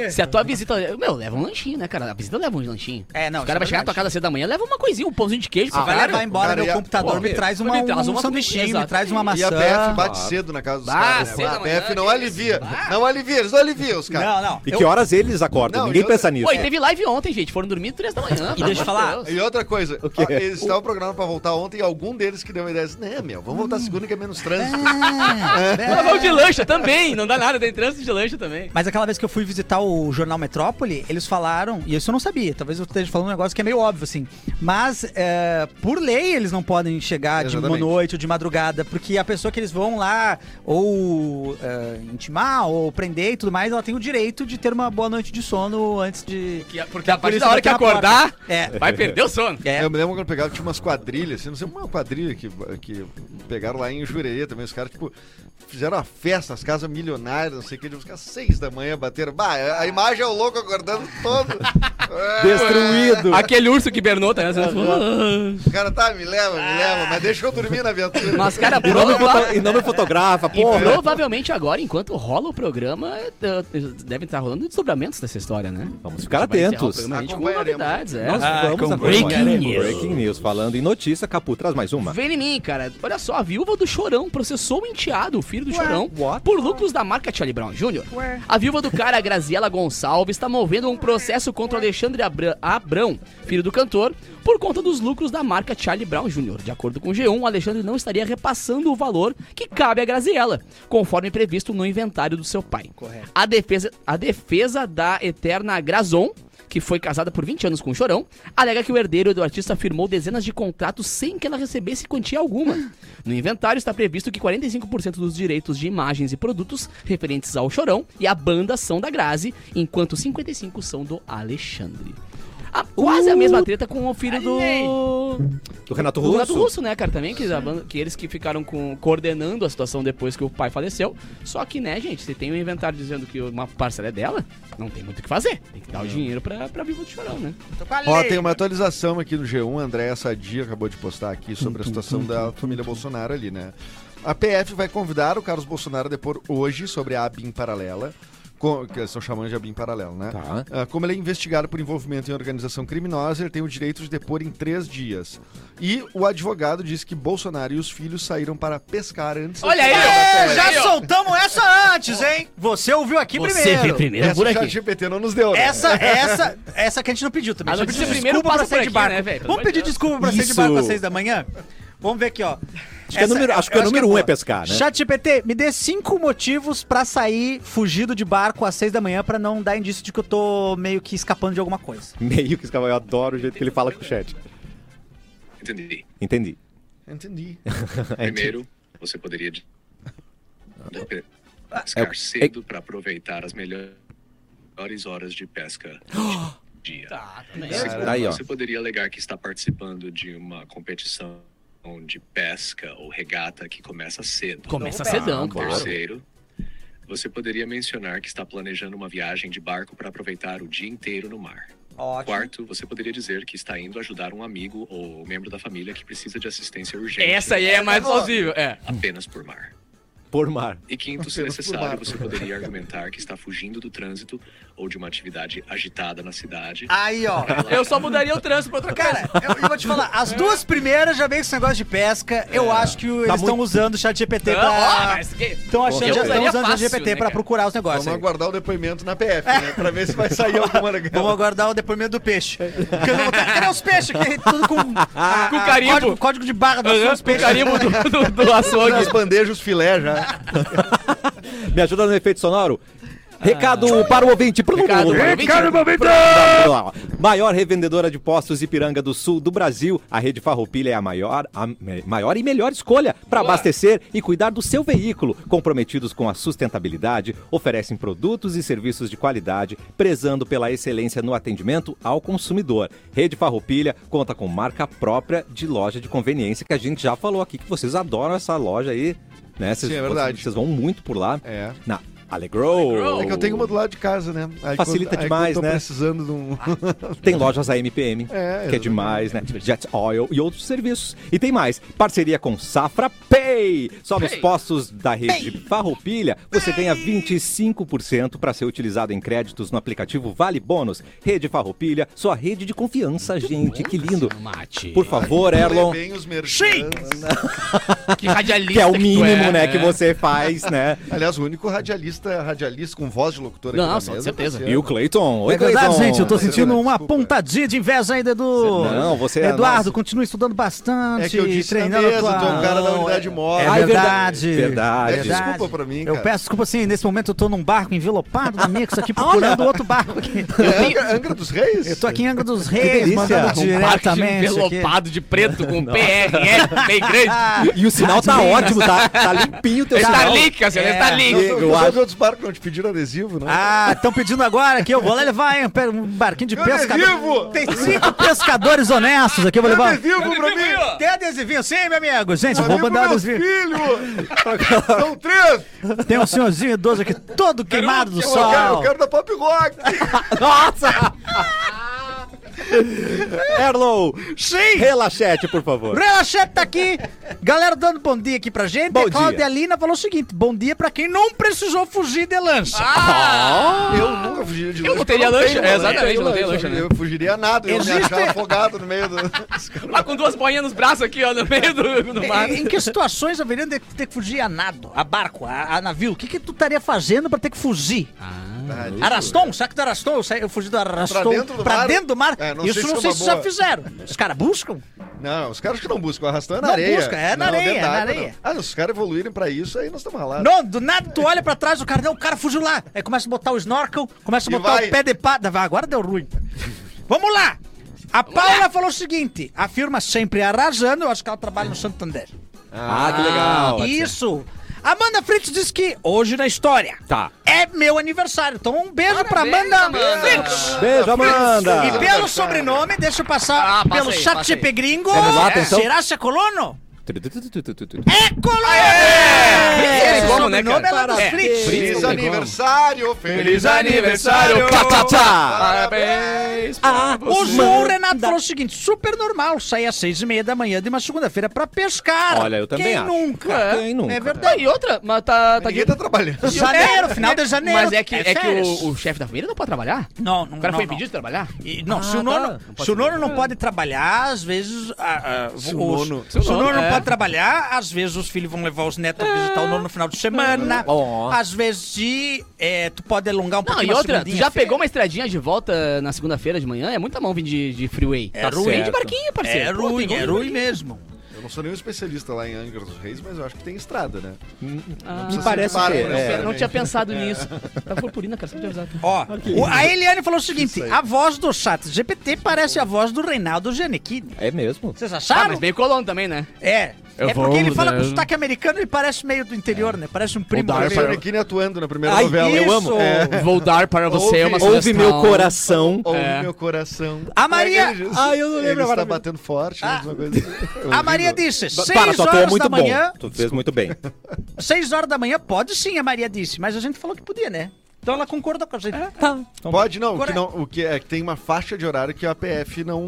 se a tua visita. Meu, leva um lanchinho, né, cara? A visita leva um lanchinho. É, não, O isso cara é vai chegar na tua casa às seis da manhã, leva uma coisinha, um pãozinho de queijo. Você vai levar embora meu e computador, me traz uma, um, um sanduichinho, me traz uma maçã. E a PF bate cedo na casa dos Ah, caras. né? A PF não alivia. Não alivia, eles não aliviam os caras. Não, não. E que horas eles acordam? Não, Ninguém pensa nisso. Teve live ontem, gente. Foram dormir três da manhã. E deixa eu falar, E outra coisa, O quê? eles estavam programados pra voltar ontem e algum deles que deu a ideia disse, né, meu, vamos voltar segunda que é menos trânsito. É, Nós vamos de lancha também, não dá nada, tem trânsito de lancha também. Mas aquela vez que eu fui visitar o Jornal Metrópole, eles falaram, e isso eu não sabia, talvez eu esteja falando um negócio que é meio óbvio, assim. Mas, é, por lei, eles não podem chegar de uma Exatamente. noite ou de madrugada, porque a pessoa que eles vão lá ou é, intimar ou prender e tudo mais, ela tem o direito de ter uma boa noite de sono antes de. Porque, porque a partir da hora que acordar, É. vai perder o sono. É. Eu me lembro quando pegava, tinha umas quadrilhas, assim, não sei, uma quadrilha que, que pegaram lá em Jurerê também, os caras, tipo, fizeram uma festa, as casas milionárias, não sei o que, os caras seis da manhã bateram, bah, a imagem é o louco acordando todo. É, Destruído. Aquele urso que bernou, tá? O cara, tá, me leva, me leva, mas deixa eu dormir na viatura. Mas, cara, E não, foto- e não me fotografa, E porra. provavelmente agora, enquanto rola o programa, eh, devem estar rolando desdobramentos dessa história, né? Vamos ficar atentos. novidades, é. Nós Ah, vamos com breaking news. Breaking news. Falando em notícia, Capu, traz mais uma. Vem em mim, cara. Olha só, a viúva do Chorão processou o enteado, o filho do Chorão, what? por lucros da marca Charlie Brown Jr. A viúva do cara, a Graziela Gonçalves, está movendo um processo contra o Alexandre Abra- Abrão, filho do cantor, por conta dos lucros da marca Charlie Brown Jr. De acordo com o G1, o Alexandre não estaria repassando o valor que cabe a Graziella, conforme previsto no inventário do seu pai. Correto. A defesa, a defesa da eterna Grazon que foi casada por 20 anos com o Chorão, alega que o herdeiro do artista firmou dezenas de contratos sem que ela recebesse quantia alguma. No inventário está previsto que 45% dos direitos de imagens e produtos referentes ao Chorão e à banda são da Grazi, enquanto 55% são do Alexandre. Ah, quase a mesma treta com o filho do. Do Renato Do Russo. Renato Russo, né, cara? Também, que, a banda- que eles que ficaram com- coordenando a situação depois que o pai faleceu. Só que, né, gente, se tem um inventário dizendo que uma parcela é dela, não tem muito o que fazer. Tem que dar o dinheiro pra, pra Viva do Chorão, né? A Ó, tem uma atualização aqui no G1, André Sadia acabou de postar aqui sobre a situação da família Bolsonaro ali, né? A PF vai convidar o Carlos Bolsonaro a depor hoje sobre a ABIN paralela, que eles estão chamando de ABIN paralelo, né? Tá. Ah, como ele é investigado por envolvimento em organização criminosa, ele tem o direito de depor em três dias. E o advogado disse que Bolsonaro e os filhos saíram para pescar antes. da Olha aí. É, já Aí, soltamos essa antes, hein? Você ouviu aqui Você primeiro. vê primeiro Essa por o aqui. chat GPT não nos deu, né? Essa, essa, essa que a gente não pediu também. A gente pediu primeiro desculpa pra passa por sair de barco. né, Vamos pedir Deus. desculpa pra sair de barco às seis da manhã? Vamos ver aqui, ó. Acho que é número- acho que o eu número um boa. é pescar, né? Chat GPT, me dê cinco motivos pra sair fugido de barco às seis da manhã pra não dar indício de que eu tô meio que escapando de alguma coisa. Meio que cara, eu adoro o jeito que ele fala com o chat. Entendi. Entendi. Entendi. Primeiro, você poderia de- de pe- é pescar cedo para aproveitar as melhores horas de pesca do dia. Tá, também. Segundo, Daí, ó. você poderia alegar que está participando de uma competição de pesca ou regata que começa cedo. Começa cedão, claro. Terceiro, você poderia mencionar que está planejando uma viagem de barco para aproveitar o dia inteiro no mar. Ótimo. Quarto, você poderia dizer que está indo ajudar um amigo ou membro da família que precisa de assistência urgente. Essa aí é mais plausível, é. Apenas por mar. Por mar. E quinto, se necessário, você poderia argumentar que está fugindo do trânsito ou de uma atividade agitada na cidade. Aí, ó. Eu só mudaria o trânsito pra outra Cara, coisa. eu, eu vou te falar, as duas primeiras já veio com esse negócio de pesca. Eu acho que o- eles estão muito- usando o chat GPT Não, pra. mas que- Estão achando, já estão usaria usando o fácil, GPT né, pra procurar os negócios. Vamos aí. aguardar o depoimento na PF, né? Pra ver se vai sair alguma legal. Vamos aguardar o depoimento do peixe. Porque eu não- Cadê os peixes? aqui? Tudo com, a- Com carimbo. Código, código de barra dos com peixes. carimbo do, do, do açougue. Nas bandejas filé já. Me ajuda no efeito sonoro? Recado para o ouvinte. Recado para o ouvinte. Recado para o ouvinte. Maior revendedora de postos Ipiranga do Sul do Brasil, a Rede Farroupilha é a maior, a me- maior e melhor escolha para abastecer e cuidar do seu veículo. Comprometidos com a sustentabilidade, oferecem produtos e serviços de qualidade, prezando pela excelência no atendimento ao consumidor. Rede Farroupilha conta com marca própria de loja de conveniência, que a gente já falou aqui que vocês adoram essa loja aí. Né? Vocês, Sim, é verdade. Vocês, vocês vão muito por lá. É. Na Allegro. Allegro. É que eu tenho uma do lado de casa, né? Aí Facilita quando, aí demais, quando tô né? precisando de um... Tem lojas AMPM, É, que é demais, né? Jet Oil e outros serviços. E tem mais, parceria com Safra Pay. Só nos Pay. postos da rede Farroupilha, você ganha 25% para ser utilizado em créditos no aplicativo Vale Bônus. Rede Farroupilha, sua rede de confiança, gente. Que lindo. Mate. Por favor, Erlon. Bem os. Que radialista Que é o tu mínimo, é, né, é. que você faz, né? Aliás, o único radialista, radialista com voz de locutor aqui Não, na com mesa. certeza. E o Cleiton. Oi, É verdade, Cleiton. gente, eu tô sentindo uma desculpa. pontadinha de inveja ainda do. Não, você é Eduardo, nosso. continue estudando bastante. É que eu disse na treinando mesa, tua... tu é um cara da unidade é- móvel. É Ah, é verdade. verdade. É desculpa pra mim, Eu cara. peço desculpa assim, nesse momento eu tô num barco envelopado na Mix aqui procurando outro barco aqui. É Angra, Angra dos Reis? Eu tô aqui em Angra dos Reis, mandando Um diretamente envelopado de preto com PRF bem grande. E o sinal tá ótimo, tá, tá limpinho o teu Está sinal. link, Cassiano, está É. link. Não, Eu acho- Os outros barcos não te pediram adesivo, não? Ah, estão pedindo agora que eu vou lá levar hein, um barquinho de pescador. adesivo? Tem cinco pescadores honestos aqui, eu vou levar. adesivo pra mim! Tem adesivinho sim, meu amigo? Gente, vou Adesivo mandar adesivo. filhos! São três! Tem um senhorzinho idoso aqui, todo queimado do Eu quero, eu sol. quero da Pop Rock! Nossa! Erlon, Sim! relaxete, por favor. Relachete tá aqui. Galera dando bom dia aqui pra gente. Bom a Cláudia dia. Lina falou o seguinte: bom dia pra quem não precisou fugir de lancha. Ah! Eu nunca fugiria de Eu não teria porque lancha, tenho é, exatamente, tenho não tenho lancha, né? Eu fugiria a nada, eu ia me Existe- achar afogado no meio do... Lá com duas boinhas nos braços aqui, ó, no meio do, do mar. Em, em que situações haveriam de ter que fugir a nado, a barco, a, a navio? O que, que tu estaria fazendo pra ter que fugir? Araston? Sabe que do Araston? Eu, saí- eu fugi do Araston Pra dentro do pra mar? dentro do mar? É, não Isso sei não se sei se já fizeram. Os caras buscam? Não, os caras que não buscam arrastando é na Não areia. busca, é na Não, areia, é na areia. não. Ah, se os caras evoluírem pra isso, aí nós estamos ralados. Não, do nada tu olha pra trás, o cara, não, o cara fugiu lá. Aí começa a botar o snorkel, começa a botar vai. o pé de pata. Agora deu ruim. Vamos lá. A Paula falou o seguinte: a firma sempre arrasando, eu acho que ela trabalha no Santander. Ah, que legal. Isso. Amanda Fritz diz que hoje na história Tá. É meu aniversário. Então um beijo pra Amanda, Amanda. Fritz. Beijo, Amanda. E pelo sobrenome, deixa eu passar Ah, passa pelo aí, chat passa aí. Gringo. Vamos lá, atenção. Será se é? É! É, como, né, cara? é É. Feliz Sim. aniversário! Feliz aniversário! Parabéns! Ah, O João Renato falou o seguinte: super normal sair às seis e meia da manhã de uma segunda-feira pra pescar. Olha, eu também Quem acho. nunca? Quem nunca? É Tá, verdade. e outra, mas tá, tá Ninguém tá trabalhando. Janeiro, final de janeiro. Mas é que, é que férias. o, o chefe da família não pode trabalhar? Não, não, O cara não, foi não. impedido de trabalhar? E, não, se Ah, o nono, tá. Não se o pode nono não pode trabalhar, às vezes. Se o nono- se o nono não é. Pode trabalhar, às vezes os filhos vão levar os netos a visitar o nono no final de semana. Ó. Às vezes de, é, tu pode alongar um Não, pouquinho e uma outra, tu segundinha já pegou uma estradinha de volta na segunda-feira de manhã? É muita mão vir de, de freeway. É Tá ruim. Vem de barquinho, parceiro. É Pô, ruim, é ruim mesmo. Eu não sou nenhum especialista lá em Angra dos Reis, mas eu acho que tem estrada, né? Ah, Me parece que né? é. Eu não tinha pensado nisso. Tá purpurina, cara, só te avisar. Ó, o- a Eliane falou o seguinte: a voz do chat GPT parece a voz do Reinaldo Giannichini. É mesmo? Vocês Ah, acharam? mas meio colono também, né? É. Eu é porque ele vou, fala né? com sotaque americano e parece meio do interior, né? Parece um primo. dar dele. para- Giannichini atuando na primeira Ai, novela. eu Isso. amo. É. Vou dar para você uma Ouve- Ouve sugestão. meu coração. Ouve É. meu coração. A Maria- é ele diz? Ah, eu não lembro Ele agora está mesmo. batendo forte, Ah. né? Uma coisa assim. A Maria Disse: Para, 6 tua tua é horas muito da bom. manhã. Tu fez muito bem. 6 horas da manhã, pode sim, a Maria disse. Mas a gente falou que podia, né? Então ela concordou com a gente. Tá. Pode não, o que não, o que é que tem uma faixa de horário que a PF não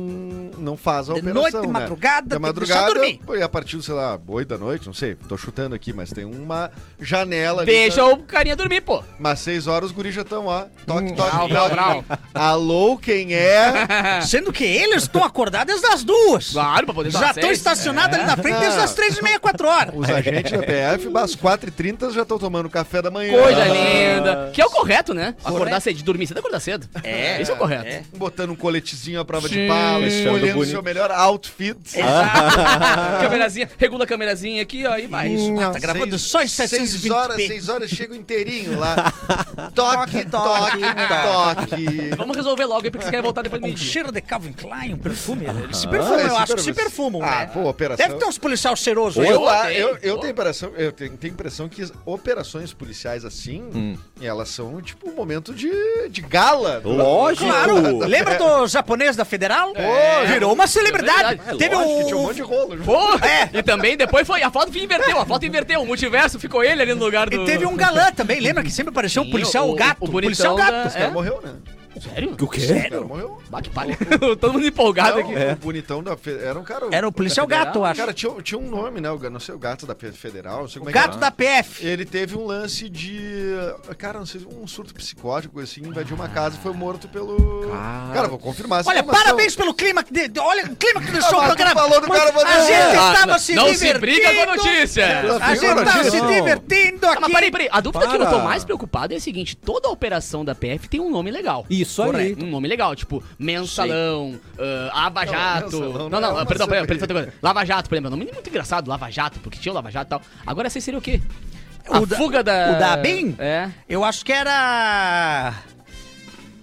não faz a De operação, noite, né? madrugada, de madrugada, dormir. pô, e a partir, sei lá, 8 da noite, não sei, tô chutando aqui, mas tem uma janela ali, Deixa o carinha dormir, pô. mas 6 horas os guris já estão lá. Toque, toque, Brau, brau, brau. Alô, quem é? Sendo que eles estão acordados desde as duas. Claro, pra poder dar Já estão seis. estacionados ali na frente desde as 3 e meia, 4 horas. Os agentes da PF, às 4h30 já estão tomando café da manhã. Coisa linda. Que é o correto, né? Acordar cedo, dormir cedo, acordar cedo. É. Isso é o correto. É. Botando um coletezinho à prova Sim. de bala, escolhendo o seu melhor outfit. Câmerazinha, regula a câmerazinha aqui, ó, e vai. Tá gravando só em 6 720p. horas, 6 horas, chega inteirinho lá. Toque, toque, toque. Vamos resolver logo aí, porque você quer voltar depois do Um meio-dia. cheiro de Calvin Klein, um perfume. Eles se perfumam, Ah, eu esse acho que se perfumam, Ah, né? pô, operação. Deve ter uns policial cheiroso aí. Eu, Eu ah, eu, eu tenho impressão, eu tenho, tenho impressão que operações policiais assim, Hum. elas são tipo um momento de, de gala. Lógico. Claro, lembra do japonês da Federal? É. Virou uma celebridade. É Teve Lógico que tinha um o... monte de rolo. junto. Pô, E também depois foi. A foto inverteu, a foto inverteu. O multiverso ficou ele ali no lugar do. E teve um galã também, lembra que sempre apareceu o policial o- gato? o policial bonitão gato. da- É? morreu, né? Sério? O quê? Cara morreu. Bah, que palha. Todo mundo empolgado Não, aqui. O bonitão da fe... era um cara. Era o policial gato, eu acho. Cara, tinha, tinha um nome, né? O, não sei, o gato da Fe- Federal, não sei O como é que gato era. da PF. Ele teve um lance de. Cara, não sei, um surto psicótico, assim, invadiu uma casa e foi morto pelo. Cara, vou confirmar essa Olha, informação. parabéns pelo clima que... De... Olha o clima que deixou o Ah, mas tu programa. falou do cara, A gente. Ah, estava não, se não se divertindo. briga com a notícia. A gente Viu a estava se divertindo Ah, aqui. mas peraí, peraí. A dúvida que eu tô mais preocupado é a seguinte: toda a operação da PF tem um nome legal. Isso aí. Um nome legal, tipo Mensalão, Ava Jato. Não, não não, é uma perdão, perdão, perdão. Lava Jato, por exemplo. É um nome muito engraçado, Lava Jato, porque tinha o Lava Jato e tal. Agora essa seria o quê? A O da- fuga da. o da ABIN? É. Eu acho que era...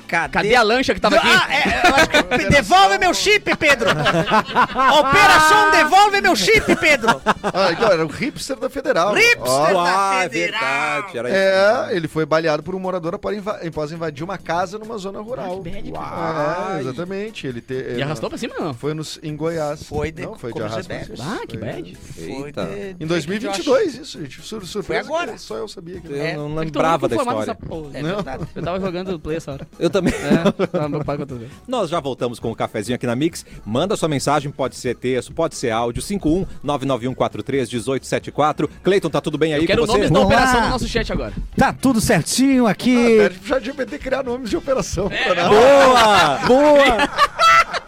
Cadê? Cadê a lancha que tava aqui? Ah, é, eu acho que... Devolve meu chip, Pedro. Operação Devolve meu chip, Pedro. Ah, então, era o hipster da Federal. Hipster Ó, da Ah, é Federal. verdade. Era isso. É, ele foi baleado por um morador após inva- após invadir uma casa numa zona rural. que bad, cara. É, exatamente. Ele te, E ele- arrastou pra cima ou não? Foi nos, em Goiás. Foi de- Não, foi de arrasto. Isso. Ah, que Foi- bad. Foi Eita. de- Em 2022, isso, gente. Sur surpresa Foi agora. Só eu sabia que Eu É, não É lembrava da história. É Não. verdade. Eu tava jogando play essa hora. Eu também. É, tava preocupado com tudo. Nós já voltamos com o cafezinho aqui na Mix. Manda sua mensagem, pode ser texto, pode ser áudio. 51 99143 1874. Cleiton, tá tudo bem aí Eu quero com você? nomes da operação do nosso chat agora. Tá tudo certinho Ah, aqui. pede pro ChatGPT criar nomes de operação. É. Boa! Boa!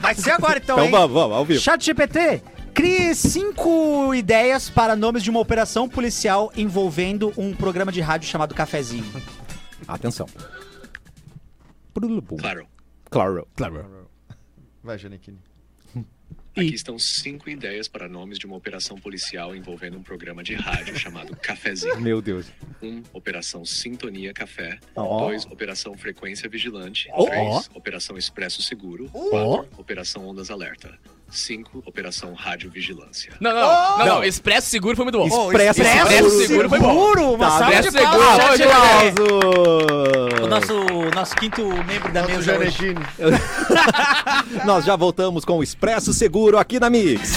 Vai ser agora então, Então hein? vamos, vamos, ao vivo. Chat GPT, crie cinco ideias para nomes de uma operação policial envolvendo um programa de rádio chamado Cafezinho. Atenção. Claro. Claro. Vai, Janequine. Aqui estão cinco ideias para nomes de uma operação policial envolvendo um programa de rádio chamado Cafezinho. Meu Deus. 1. Um, Operação Sintonia Café. Ó. 2. Operação Frequência Vigilante. Ó. 3. Operação Expresso Seguro. Ó. 4. Operação Ondas Alerta. 5. Operação Rádio Vigilância. Não, não, não, não, não. Expresso Seguro foi muito bom. Expresso, Expresso Seguro foi bom. Seguro, uma Tá, de Expresso palmas. Seguro, hoje, GDL. Aplausos! O nosso, nosso quinto membro da Nosso mesa. Nós já voltamos com o Expresso Seguro aqui na Mix.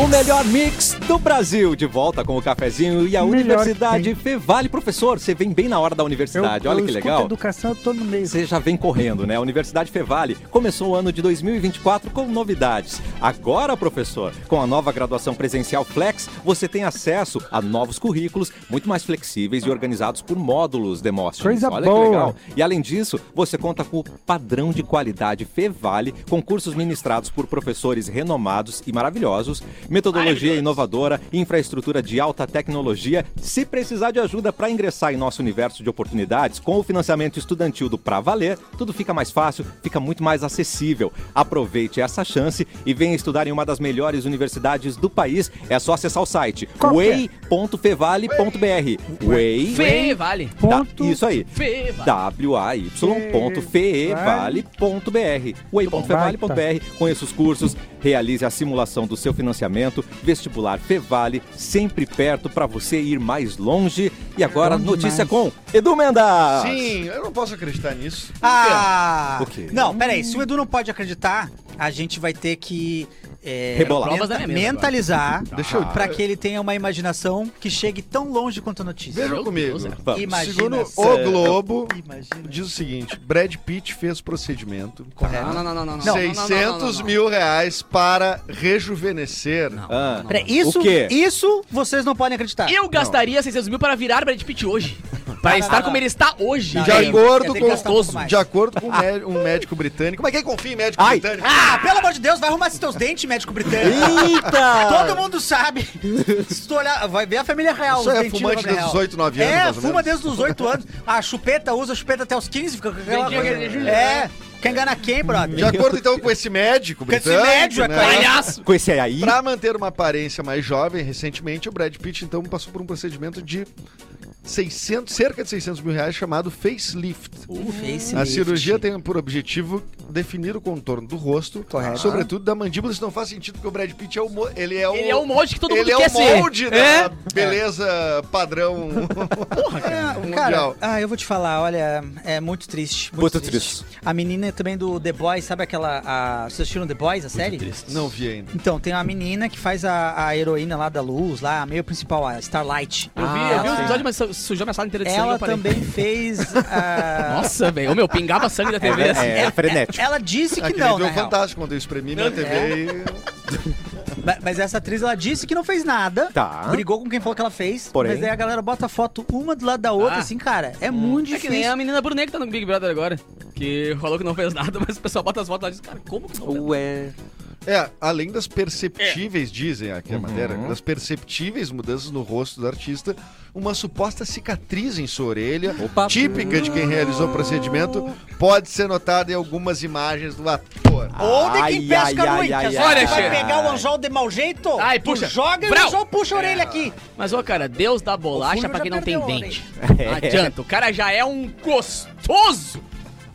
O melhor mix do Brasil, de volta com o cafezinho e a Melhor Universidade Fevale. Professor, você vem bem na hora da universidade, eu, olha eu que legal. educação, eu tô no meio. Você já vem correndo, né? A Universidade Fevale começou o ano de 2024 com novidades. Agora, professor, com a nova graduação presencial Flex, você tem acesso a novos currículos muito mais flexíveis e organizados por módulos Demóstenes. Coisa Olha boa. que legal. E além disso, você conta com o padrão de qualidade Fevale, com cursos ministrados por professores renomados e maravilhosos, metodologia inovadora, infraestrutura de alta tecnologia. Se precisar de ajuda para ingressar em nosso universo de oportunidades, com o financiamento estudantil do Pra Valer, tudo fica mais fácil, fica muito mais acessível. Aproveite essa chance e venha estudar em uma das melhores universidades do país. É só acessar o site que é? way.fevale.br. Way. Fê, vale. Da- Ponto isso aí. Way.fevale.br way.fevale.br Conheça os cursos, realize a simulação do seu financiamento, vestibular Fevale, sempre perto para você ir mais longe. E agora, Bom notícia demais. com Edu Mendes. Sim, eu não posso acreditar nisso. Ah! O quê? Não, peraí. Se o Edu não pode acreditar, a gente vai ter que. É, Rebolar. Provas da minha mesa mentalizar Deixa eu- pra que ele tenha uma imaginação que chegue tão longe quanto a notícia. Veja Meu comigo. Deus, é. Vamos. Imagina. Segundo o Globo, Imagina. diz o seguinte: Brad Pitt fez procedimento. Correto. Não, não, não, não, não. não. 600 mil reais para rejuvenescer. Ah, Peraí, isso, O quê? isso vocês não podem acreditar. Eu gastaria 600 mil para virar Brad Pitt hoje. Pra não, estar não, como não. ele está hoje. Não, De aí, acordo com- gastar um pouco mais. De acordo com um mé- um médico britânico. Como é que ele confia em médico Ai. britânico? Ah, pelo amor de Deus, vai arrumar esses teus dentes, médico britânico. Eita! Todo mundo sabe. Se tu olhar, vai ver a família real. Isso os é fumante desde os real. 8, 9 anos, É, fuma desde os 8 anos. A chupeta, usa chupeta até os 15, fica com aquela coisa. É, quer enganar quem, brother? De acordo então com esse médico Com esse médico, é né? Palhaço. Com esse aí. Pra manter uma aparência mais jovem, recentemente o Brad Pitt então passou por um procedimento de 600, cerca de 600 mil reais chamado facelift. A cirurgia tem por objetivo definir o contorno do rosto, Correto. sobretudo da mandíbula. Isso não faz sentido porque o Brad Pitt é o ele é o Ele é o molde que todo ele mundo é quer o ser. molde da É. beleza padrão Ah, mundial. cara, ah, eu vou te falar, olha, é muito triste. Muito, Muito triste. A menina também do The Boys, sabe aquela. A, vocês assistiram The Boys, a série? Não vi ainda. Então, tem uma menina que faz a, a heroína lá da luz, lá, a meio principal, a Starlight. Eu vi, Ah, eu vi o sim. episódio, mas su- sujou minha sala inteira de sangue. Ela também fez. a- Nossa, velho. Ô, meu, pingava sangue da TV assim. É, é frenético. Ela disse que Aquele não, viu na o real. Fantástico quando eu espremi minha TV e... Ma- Mas essa atriz, ela disse que não fez nada. Tá. Brigou com quem falou que ela fez. Porém- Mas aí a galera bota a foto uma do lado da outra, Ah. assim, cara. É muito É que difícil. nem a menina Brunet que tá no Big Brother agora. Que falou que não fez nada, mas o pessoal bota as fotos lá e diz, cara, como que não fez nada? Ué. É, além das perceptíveis, dizem aqui a Uhum. matéria, das perceptíveis mudanças no rosto do artista, uma suposta cicatriz em sua orelha, Opa. típica de quem realizou o procedimento, pode ser notada em algumas imagens do ator. Ou de quem pesca ai, muito. ai, ai, vai ai. pegar o anzol de mau jeito. Ai, tu puxa. joga e o anzol puxa a orelha aqui. Mas, ô, cara, Deus dá bolacha pra quem não tem dente. Não adianta, o cara já é um gostoso.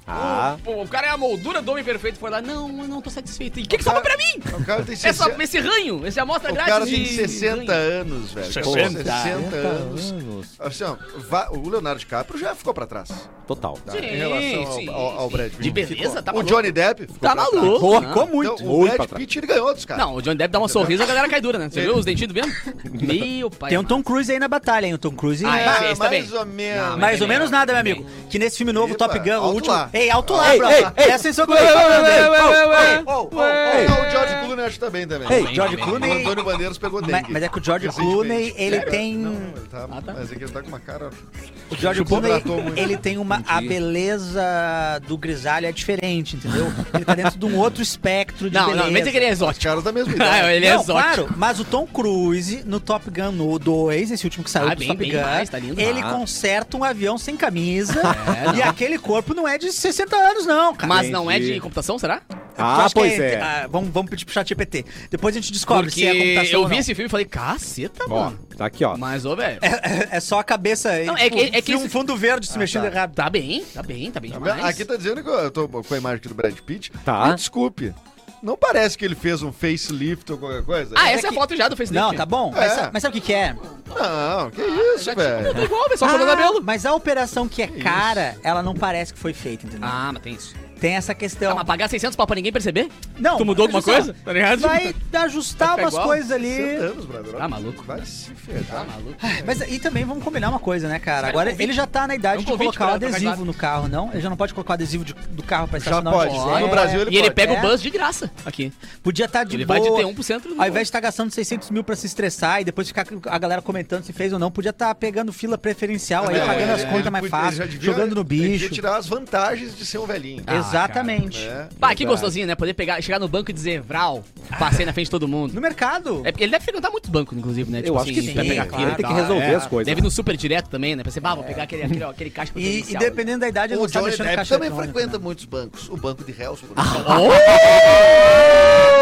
Ah. Pô, o cara é a moldura do homem perfeito. Foi lá, não, eu não tô satisfeito. E o que, que sobra pra mim? O cara tem Essa, 60, esse ranho, esse amostra o grátis cara de tem 60 ranho. anos, velho. 60. 60 anos. Assim, ó, va- o Leonardo DiCaprio já ficou pra trás. Total. tá? Sim, em relação sim. ao, ao, ao Brad Pitt. De beleza, Ficou. tá O maluco. Johnny Depp ficou Tá maluco. Não. ficou muito. Então, o Brad. Pitt ele ganhou dos caras. Não, o Johnny Depp dá uma sorriso, a galera cai dura, né? Você Ele- viu os dentinhos do mesmo? Meu pai. Tem um Tom Cruise aí na batalha, hein? O Tom Cruise. Ah, é- é, esse mais ou menos. Não, Mais ou menos nada, meu amigo. Que nesse filme novo, Top Gun, o último. Ei, alto lá, Ei, bro. ei, ei. Presta atenção comigo. Ei, ei. Não, o George Clooney acho que tá bem também. Ei, O George O Clooney- Antônio Bandeiras pegou dengue. Mas, é que o George Recentemente. Clooney, ele tem. Não, ele tá, Ah, tá. Mas é que ele tá com uma cara... O George Clooney, ele tem uma. A beleza do grisalho é diferente, entendeu? Ele tá dentro de um outro espectro de Não, beleza. não, mas é que ele é Os exótico. caras da mesma Ah, idade. ele é Não, exótico. claro, mas o Tom Cruise no Top Gun no 2, esse último que saiu Ah, do bem- Top bem Gun, demais, tá lindo. ele Ah. conserta um avião sem camisa É, não. e aquele corpo não é de 60 anos não, cara. Mas não é de computação, será? Ah, pois é. ah, vamos, vamos pedir pro chat GPT. Depois a gente descobre Porque se é computação eu ou vi não. esse filme e falei, caceta, Ó, mano. tá aqui, ó. Mas, ô, velho. É, é só a cabeça aí, Não, é tipo, que- é que um esse- fundo verde se mexendo tá. errado. Tá bem, tá bem, tá bem Tá demais. Aqui tá dizendo que eu tô com a imagem aqui do Brad Pitt. Tá. Me desculpe. Não parece que ele fez um facelift ou qualquer coisa? Ah, é essa é a que- foto já do facelift. Não, tá bom. Mas, É. sa- mas sabe o que, que é? Não, que isso, Já tinha, velho. tá igual, velho, só cortou o cabelo. Mas a operação que é cara, ela não parece que foi feita, entendeu? Ah, mas tem isso. Tem essa questão. Ah, mas pagar 600 pau pra ninguém perceber? Não, Tu mudou alguma coisa? Tá ligado? Vai ajustar umas coisas ali. 60 anos, brother. Ah, maluco. Vai se ferrar. Tá maluco. Mas e também vamos combinar uma coisa, né, cara? Sério, Agora convite? ele já tá na idade É um de colocar o adesivo no carro, não? Ele já não pode colocar o adesivo de- do carro pra Já estacionar pode. onde Lá no Brasil ele E ele pode. pega É. o bus de graça aqui. Podia estar de Ele boa. vai de T1% no Ao invés de estar gastando 600 mil pra se estressar e depois ficar a galera comentando se fez ou não, podia estar pegando fila preferencial aí, É, pagando as ele contas mais podia- fácil, já jogando no ele bicho. tirar as vantagens de ser um velhinho. Ah, Exatamente. É. Pá, que gostosinho, né? Poder pegar, chegar no banco e dizer, Vral, passei na frente de todo mundo. No mercado. É, porque ele deve frequentar muitos bancos, inclusive, né? Eu acho que pra sim, pegar e Ele tem que resolver É. as coisas. Deve ir no super direto também, né? Pra você, bah, vou pegar aquele, aquele, aquele caixa E, e dependendo da idade, ele O não caixa também frequenta né? muitos bancos. O banco de réus, por É.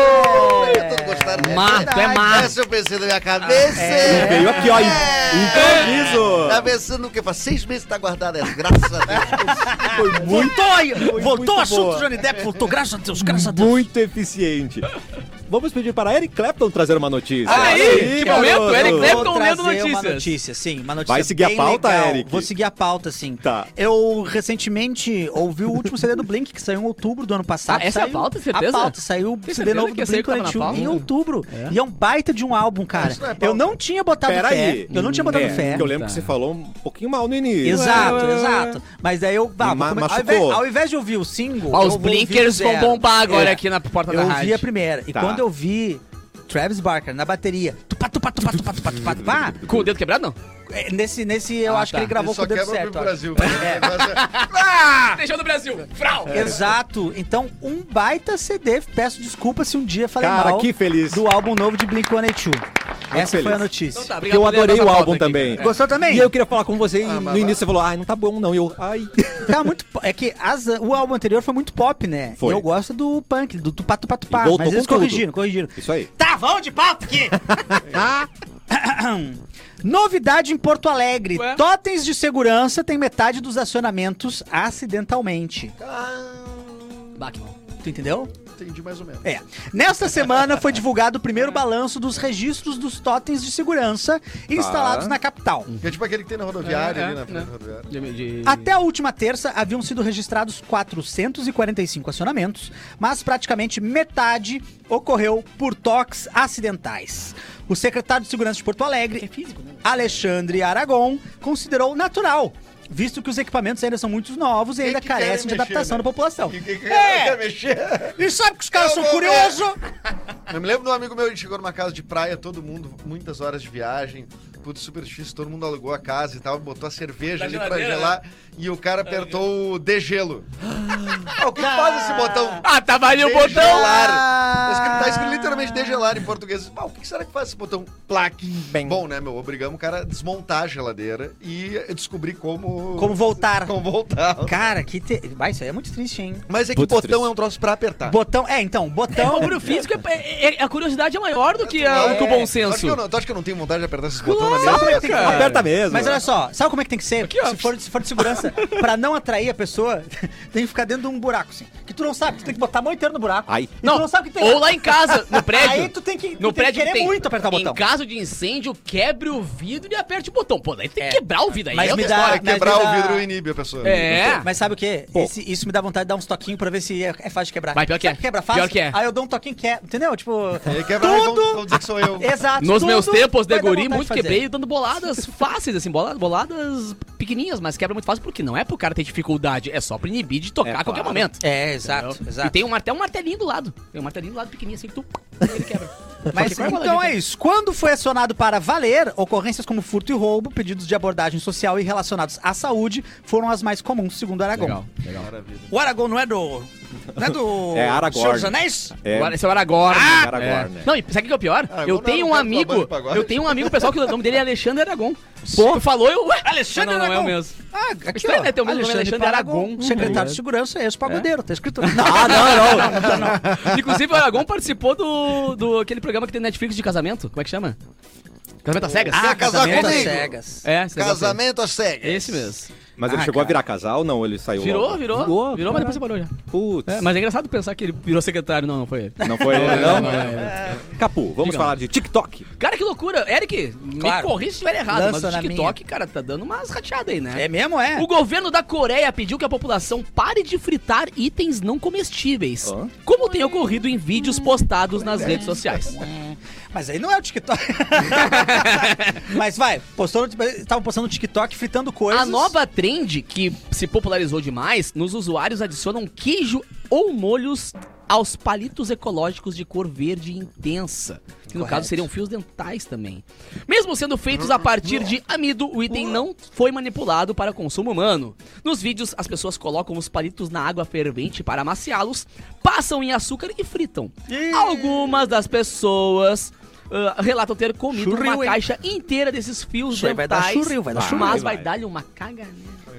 Tu é. Essa eu pensei na minha cabeça. É. Veio aqui, ó, im- improviso. Tá pensando o quê? Faz seis meses que tá guardado essa, graças a Deus. Foi muito, Voltou, voltou muito o assunto boa. Johnny Depp, voltou, graças a Deus, graças a Deus. muito eficiente. Vamos pedir para Eric Clapton trazer uma notícia. Olha aí, que momento, garoto. Eric Clapton. Lendo trazer uma notícias. notícia, sim, uma notícia Vai seguir a pauta, legal. Eric? Vou seguir a pauta, sim. Tá. Eu recentemente ouvi o último CD do Blink, que saiu em outubro do ano passado. Ah, essa é a Saiu- pauta, certeza? A pauta, saiu o CD novo que do aí na Blink-182 em outubro. É. E é um baita de um álbum, cara. Isso não é pauta. Eu não tinha botado Pera fé. aí. Eu não tinha botado É, fé. porque eu lembro Tá. que você falou um pouquinho mal no início. Exato, ué. exato. Mas daí eu. Ah, ma- ao, invés, ao invés de ouvir o single. Ó, eu os blinkers vão bombar agora É. aqui na porta Eu da ouvi rádio. a primeira. E Tá. quando eu vi Travis Barker na bateria, tupá, tupá, tupá, tupá, tupá, tupá, tupá, Com o dedo quebrado, não? é, nesse, nesse eu Ah, acho tá. que ele gravou Ele com o dedo certo. pro eu acho. Brasil. É. Deixou no Brasil. Frau. Exato. Então, um baita CD. Peço desculpa se um dia falei Cara, mal que feliz. do álbum novo de Blink-182. Essa feliz. foi a notícia. Então tá, Porque eu adorei o álbum aqui, também. cara. Gostou também? E eu queria falar com você e Ah, mas no início você falou, ai, não tá bom não. E eu, ai. Tá muito. po- É que as- o álbum anterior foi muito pop, né? Foi. Eu gosto do punk, do tupá, tupá, tupá. Mas eles corrigiram, corrigiram. Isso aí. Tá, vamos de pauta aqui! Novidade em Porto Alegre. Ué? Totens de segurança têm metade dos acionamentos acidentalmente. Batman. Tu entendeu? Entendi mais ou menos. É. Nesta semana foi divulgado o primeiro balanço dos registros dos totens de segurança instalados na capital. É tipo aquele que tem na rodoviária É, ali é, na frente né? da rodoviária. De- de- Até a última terça haviam sido registrados 445 acionamentos, mas praticamente metade ocorreu por toques acidentais. O secretário de Segurança de Porto Alegre, Alexandre Aragon, considerou natural, visto que os equipamentos ainda são muito novos e ainda que carecem de mexer, adaptação né? da população. Quem quem- quem É. quer mexer? E sabe que os caras são curiosos? Eu me lembro de um amigo meu, ele chegou numa casa de praia, todo mundo, muitas horas de viagem, putz, super difícil, todo mundo alugou a casa e tal, botou a cerveja Da ali pra geladeira, gelar e o cara apertou o degelo. Ah, o que faz esse botão? Ah, tava ali o Degelar. botão. Tá escrito, tá escrito literalmente degelar em português. Ah, o que será que faz esse botão? Plaque. Bem. Bom, né, meu? Obrigamos o cara a desmontar a geladeira e descobrir como... Como voltar. Como voltar. Cara, que te... Vai, isso aí é muito triste, hein? Mas é que Putz, botão triste. é um troço pra apertar. Botão, é, então, O botão... bagulho físico, é, é- é- a curiosidade é maior do que, a- É. que o bom Tu acha, senso. tu acha que eu não tenho vontade de apertar esses botões na Sabe mesa? é que tem que cara. Aperta mesmo. Mas olha só, sabe como é que tem que ser? Aqui, se, for, se for de segurança, pra não atrair a pessoa, tem que ficar dentro de um buraco, assim. Que tu não sabe, tu tem que botar a mão inteira no buraco. E Não, tu não sabe o que tem ou lá em casa, no prédio. Aí tu tem que, tu No tem prédio que querer tem, muito apertar o em botão. caso de incêndio, quebre o vidro e aperte o botão. Pô, daí tem É. que quebrar o vidro aí. Mas é me dá- história. É quebrar mas me o dá- vidro inibe a pessoa. É. Mas sabe o quê? Esse- isso me dá vontade de dar uns toquinhos pra ver se é, é fácil de quebrar. Vai, pior que é. Quebra fácil. Pior que é. Aí eu dou um toquinho que é, entendeu? Tipo, Aí quebra, aí tudo... vão dizer que sou eu. Exato. Nos meus tempos de guri, muito de dando boladas fáceis, assim, bola- boladas pequenininhas, mas quebra muito fácil porque não é pro cara ter dificuldade, é só pra inibir de tocar É, a qualquer claro. momento. É, exato, Entendeu? exato. E tem um, até um martelinho do lado. Tem um martelinho do lado pequenininho assim que tu ele quebra. Mas então é isso. Quando foi acionado para valer, ocorrências como furto e roubo, pedidos de abordagem social e relacionados à saúde foram as mais comuns, segundo Aragão. Legal, legal. Maravilha. O Aragorn não é do. Não é do. É Aragorn. Senhor dos Anéis? É, Agora, esse é o Aragorn. Aragorn, É. né? Não, e sabe o que é o pior? Aragorn eu não tenho um amigo. Eu tenho um amigo pessoal que o nome dele é Alexandre Aragon. Pô, tu falou eu. Ué, Alexandre não, não, não é o Aragão. mesmo. Ah, aqui, Estranho, ó. né? Teu mesmo é Alexandre Aragão. Secretário de Segurança, é esse pagodeiro, tá escrito. Não, não, não, não, não. Inclusive, o Aragão participou do, do aquele programa que tem Netflix de casamento. Como é que chama? Casamento às cegas? Ah, casamento às cegas. É. Casamento às cegas. Esse mesmo. Mas ele Ah, chegou a cara. virar casal ou não? Ele saiu Virou, logo? virou. Virou, Virou, mas depois separou já. Putz. É, mas é engraçado pensar que ele virou secretário. Não, não foi ele. Não foi ele, não? não, é. Capu, vamos Diga. falar de TikTok. Cara, que loucura. Eric, Claro. me corri se estiver errado, Lança mas na o TikTok, cara, tá dando umas rateadas aí, né? É mesmo, é? O governo da Coreia pediu que a população pare de fritar itens não comestíveis, como tem ocorrido em vídeos postados nas redes sociais. Mas aí não é o TikTok. Mas vai, postou, estavam postando no TikTok fritando coisas. A nova trend que se popularizou demais, nos usuários adicionam queijo ou molhos aos palitos ecológicos de cor verde intensa, que no Correto. caso seriam fios dentais também. Mesmo sendo feitos a partir de amido, o item não foi manipulado para consumo humano. Nos vídeos, as pessoas colocam os palitos na água fervente para amaciá-los, passam em açúcar e fritam. Algumas das pessoas ah, relatam ter comido Churril, uma hein? caixa inteira desses fios Isso aí vai dar dentais, churril, vai dar mas churril. vai, vai. dar-lhe uma caga.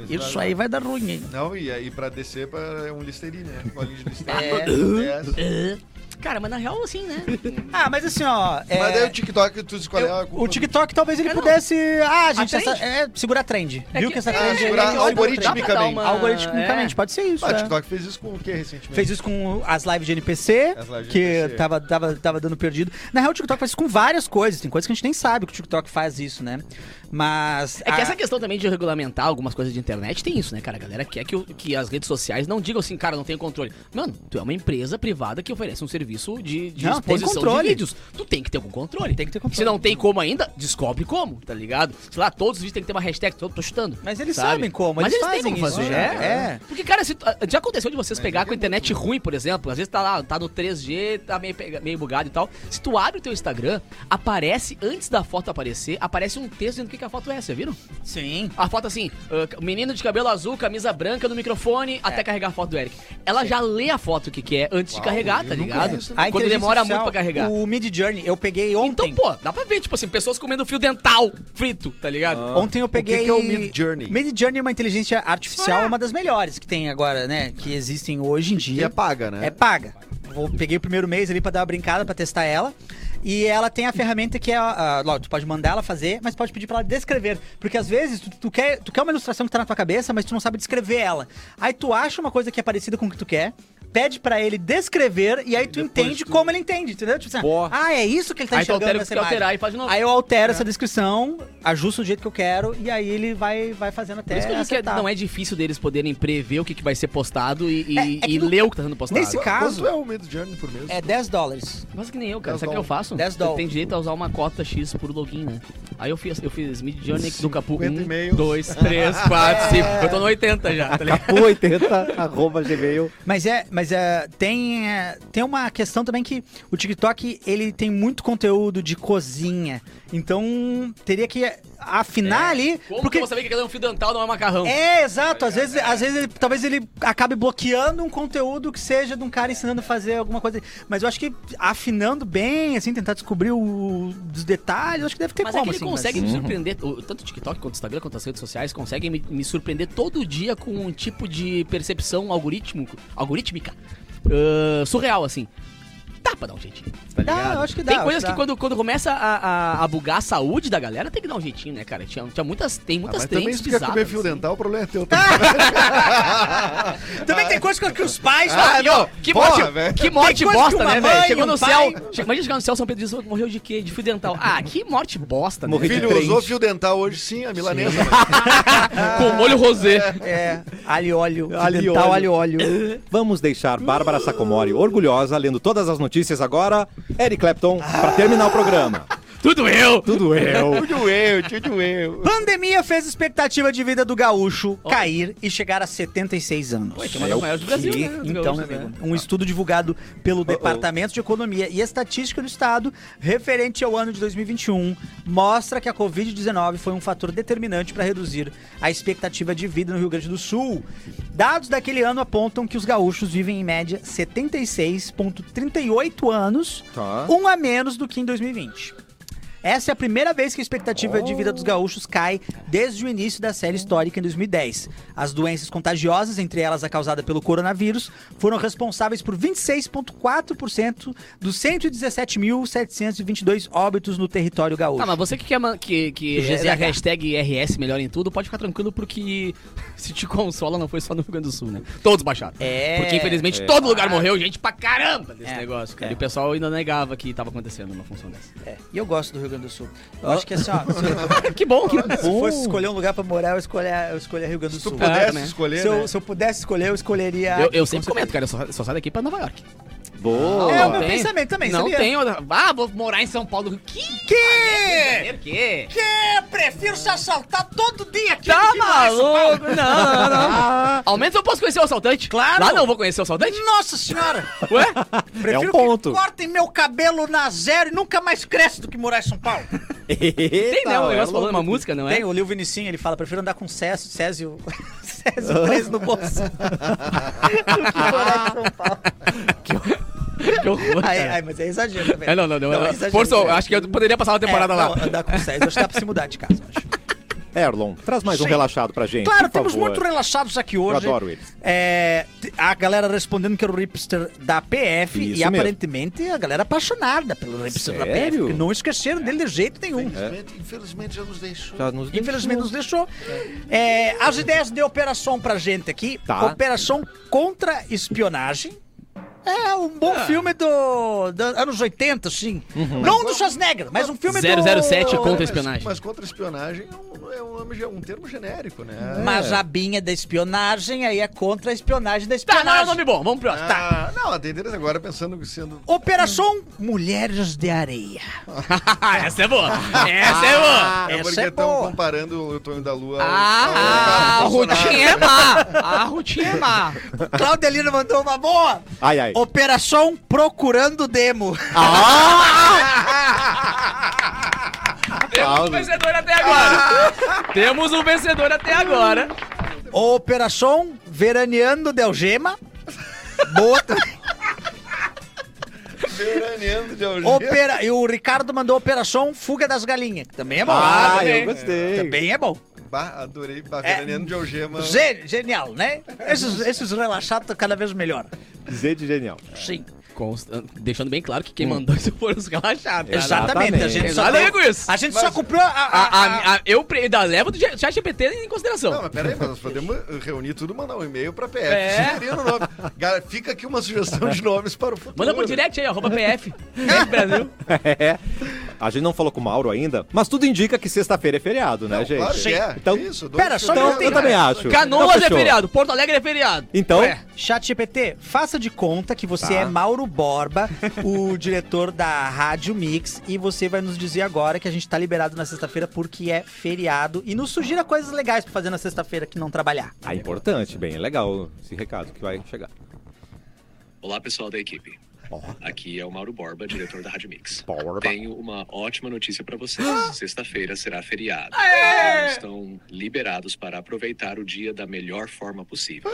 Isso aí vai dar ruim, hein? Não, e aí pra descer pra, é um listerine, né? Bolinho de É. listerine. É. Cara, mas na real, assim, né? Ah, mas assim, ó. é, Mas daí o TikTok, tu escolheu eu- a culpa o TikTok talvez ele É, pudesse. Ah, gente, A essa, é, segura a trend. É Viu que- que, essa é, trend aí segurar é algoritmicamente. Uma- Algoritmicamente, é. pode ser isso. Ah, o é. TikTok fez isso com o que recentemente? Fez isso com as lives de NPC, As lives de que NPC. Tava, tava, tava dando perdido. Na real, o TikTok faz isso com várias coisas. Tem coisas que a gente nem sabe que o TikTok faz isso, né? Mas. É que a- essa questão também de regulamentar algumas coisas de internet tem isso, né, cara? A galera quer que, que as redes sociais não digam assim, cara, não tem controle. Mano, tu é uma empresa privada que oferece um serviço de, de Não, exposição de vídeos. Tu tem que ter algum controle. Tem que ter controle. Se não tem como ainda, descobre como, tá ligado? Sei lá, todos os vídeos tem que ter uma hashtag, tô, tô chutando. Mas eles sabe? sabem como, Mas eles, eles têm fazem como isso. fazer, é, né? é. Porque, cara, se já aconteceu de vocês pegar com a internet ruim, por exemplo, às vezes tá lá, tá no 3G, tá meio, meio bugado e tal. Se tu abre o teu Instagram, aparece, antes da foto aparecer, aparece um texto dizendo o que, que a foto é, vocês viram? Sim. A foto assim, ah, menino de cabelo azul, camisa branca no microfone, até carregar a foto do Eric. Ela já lê a foto que que é antes de carregar, tá ligado? A Quando demora artificial, muito pra carregar. O Mid Journey, eu peguei ontem. Então, pô, dá pra ver, tipo assim, pessoas comendo fio dental frito, tá ligado? Ontem eu peguei. que é o Mid Journey? Mid Journey é uma inteligência artificial, é uma das melhores que tem agora, né? Que existem hoje em Que dia. é paga, né? É paga. Vou, peguei o primeiro mês ali pra dar uma brincada, pra testar ela. E ela tem a ferramenta que é. a- a- lógico, tu pode mandar ela fazer, mas pode pedir pra ela descrever. Porque às vezes tu, tu quer, tu quer uma ilustração que tá na tua cabeça, mas tu não sabe descrever ela. Aí tu acha uma coisa que é parecida com o que tu quer. Pede pra ele descrever e aí tu entende como ele entende, entendeu? Tipo assim, Porra. ah, é isso que ele tá Aí tu enxergando altera o nessa tu imagem. alterar e faz de novo. Aí eu altero essa descrição, ajusto do jeito que eu quero e aí ele vai, vai fazendo até Por isso que eu que acertar. não é difícil deles poderem prever o que, que vai ser postado e, e- É, é que e no- ler o que tá sendo postado. Nesse caso, Quanto é o Mid Journey por mês? é 10 dólares. Mas que nem eu, cara. 10 Sabe o que eu faço? 10 Você doll. tem direito a usar uma cota X por login, né? Aí eu fiz, eu fiz Mid Journey do Capu 50 1, e-mails. 2, 3, 4, 5. Eu tô no 80 já, tá ligado? Capu80, arroba gmail. Mas é, mas é, tem, é, tem uma questão também que o TikTok, ele tem muito conteúdo de cozinha. Então, teria que afinar ali, É. Como porque que eu vou saber que aquele é um fio dental, não é macarrão? É, exato. Às vezes, às vezes ele, talvez ele acabe bloqueando um conteúdo que seja de um cara ensinando a fazer alguma coisa. Mas eu acho que afinando bem, assim, tentar descobrir o- os detalhes, eu acho que deve ter Mas é como, que ele assim, consegue mas- me surpreender, o- tanto o TikTok quanto o Instagram, quanto as redes sociais, conseguem me, me surpreender todo dia com um tipo de percepção algoritmo, algorítmica ah, surreal, assim. Dá pra dar um jeitinho, tá Dá, eu acho que dá, Tem coisas que dá. quando, quando começa a, a, a bugar a saúde da galera, tem que dar um jeitinho, né, cara? Tinha, tinha muitas, tem Ah, muitas mas também se tu quer comer bizarras, fio assim. dental, o problema é teu. Também tem coisa que os pais... Ah, não, que Porra, morte, velho. que morte bosta, né, velho? Chegou no pai- céu. Imagina chegar no céu, São Pedro diz, morreu de quê? De fio dental. Ah, que morte bosta, né? Filho, usou fio dental hoje sim, a milanesa. Com molho rosé. É, alho óleo. Alho dental, óleo. alho óleo. Vamos deixar Bárbara Sacomori orgulhosa, lendo todas as notícias agora. Eric Clapton, pra terminar o programa. Tudo eu! Tudo eu. Tudo eu, tudo eu. Pandemia fez a expectativa de vida do gaúcho cair e chegar a 76 anos. Pô, que é uma das maiores do Brasil, né? dos Então, gaúchos, né? um estudo divulgado pelo Departamento de Economia e Estatística do Estado, referente ao ano de 2021, mostra que a Covid-19 foi um fator determinante para reduzir a expectativa de vida no Rio Grande do Sul. Dados daquele ano apontam que os gaúchos vivem em média 76,38 anos, Tá. um a menos do que em 2020. Essa é a primeira vez que a expectativa de vida dos gaúchos cai desde o início da série histórica em 2010. As doenças contagiosas, entre elas a causada pelo coronavírus, foram responsáveis por 26,4% dos 117.722 óbitos no território gaúcho. Tá, mas você que quer que, que dizer a hashtag RS melhor em tudo, pode ficar tranquilo porque se te consola não foi só no Rio Grande do Sul, né? Todos baixaram. É. Porque infelizmente todo lugar morreu gente pra caramba desse É. negócio, cara. É. E o pessoal ainda negava que tava acontecendo uma função dessa. É, E eu gosto do Rio Grande do Sul. Eu acho que assim, ó, se eu, que bom, que se eu fosse escolher um lugar pra morar, eu escolher, eu escolher Rio Grande do Se tu Sul. pudesse né? escolher, Se eu, né? se eu pudesse escolher, eu escolheria. Eu, eu sempre comento, cara, eu só, só saio daqui pra Nova York. Boa. É, o meu tem- pensamento também, Não sabia? tenho. Ah, vou morar em São Paulo. Que? Que? O quê? Que? Prefiro se assaltar todo dia aqui. Tá que maluco? Não, não, não. Ao menos eu posso conhecer o assaltante. Claro. Lá não vou conhecer o assaltante? Nossa senhora! Ué? Prefiro É um ponto. que cortem meu cabelo na zero e nunca mais cresce do que morar em São Paulo. Tem, né? Um negócio falando uma música, não é? Tem o Lil Vinicinho, ele fala, prefiro andar com Césio, Césio, Césio preso no bolso. do que morar em São Paulo. Que horror, Ai, ai, mas é exagero também. É, não, não, não. é não exagero, Força, é. acho que eu poderia passar uma temporada É, lá. não, andar com Césio, acho que dá pra se mudar de casa, eu acho. Erlon, traz mais um Sim. relaxado pra gente. Claro, por temos favor. muito relaxados aqui Eu hoje. adoro eles. É, a galera respondendo que era o hipster da PF Isso e mesmo. aparentemente a galera apaixonada pelo hipster da PF. Sério? porque Não esqueceram dele de jeito nenhum. Infelizmente, infelizmente já nos deixou. Já nos Infelizmente nos deixou. É, as ideias de operação pra gente aqui. Tá. Operação contra espionagem. É um bom filme do, do anos 80, sim. Não do Schwarzenegger, mas um filme 007 do... contra Mas- espionagem. Mas contra espionagem é um, é um ge- um termo genérico, né? Mas a binha da espionagem aí é contra a espionagem da Tá, não, é um nome bom. Vamos pro próximo. Ah, não, a tendência agora pensando que sendo. Operação Mulheres de Areia. Essa é boa. Essa é boa. É Essa porque é estão boa. comparando o Tonho da Lua. ao- Ah, ao a Carlos Bolsonaro. rotinha é má. A rotinha é má. Cláudia Lina mandou uma boa. Ai, ai. Operação Procurando Demo. Temos um vencedor até agora. Temos um vencedor até agora. Operação Veraneando de Algema. Boa também. Veraneando de algema. Opera... E o Ricardo mandou Operação Fuga das Galinhas. que Também é bom. Ah, também. eu gostei. Também é bom. Bah, adorei. Bah, É. Veraneando de algema. Ge- Genial, né? Esses, esses relaxados estão cada vez melhor. Z de genial. Sim. Consta- Deixando bem claro que quem mandou isso foram os relaxados. cara. Exatamente. A gente só, deu- isso. a gente só Mas- cumpriu a, a- A- a- a- a- eu pre- da levo do chat GPT em consideração. Não, mas peraí, mas nós podemos reunir tudo e mandar um e-mail pra PF. É. Sugerindo o nome. Galera, fica aqui uma sugestão de nomes para o futuro. Manda por direct aí, arroba PF. PF Brasil. É. A gente não falou com o Mauro ainda, mas tudo indica que sexta-feira é feriado, né, Não, gente? Claro que é. Então- Isso, Pera, só Então, eu também acho. Canoas Então, é feriado, Porto Alegre é feriado. Então, Ué. Chat GPT, faça de conta que você Tá. é Mauro Borba, o diretor da Rádio Mix, e você vai nos dizer agora que a gente tá liberado na sexta-feira porque é feriado e nos sugira coisas legais pra fazer na sexta-feira que não trabalhar. ah, importante, bem, é legal esse recado que vai chegar. Olá, pessoal da equipe. Aqui é o Mauro Borba, diretor da Rádio Mix. Borba. Tenho uma ótima notícia para vocês. Sexta-feira será feriado. Aê! Então, estão liberados para aproveitar o dia da melhor forma possível.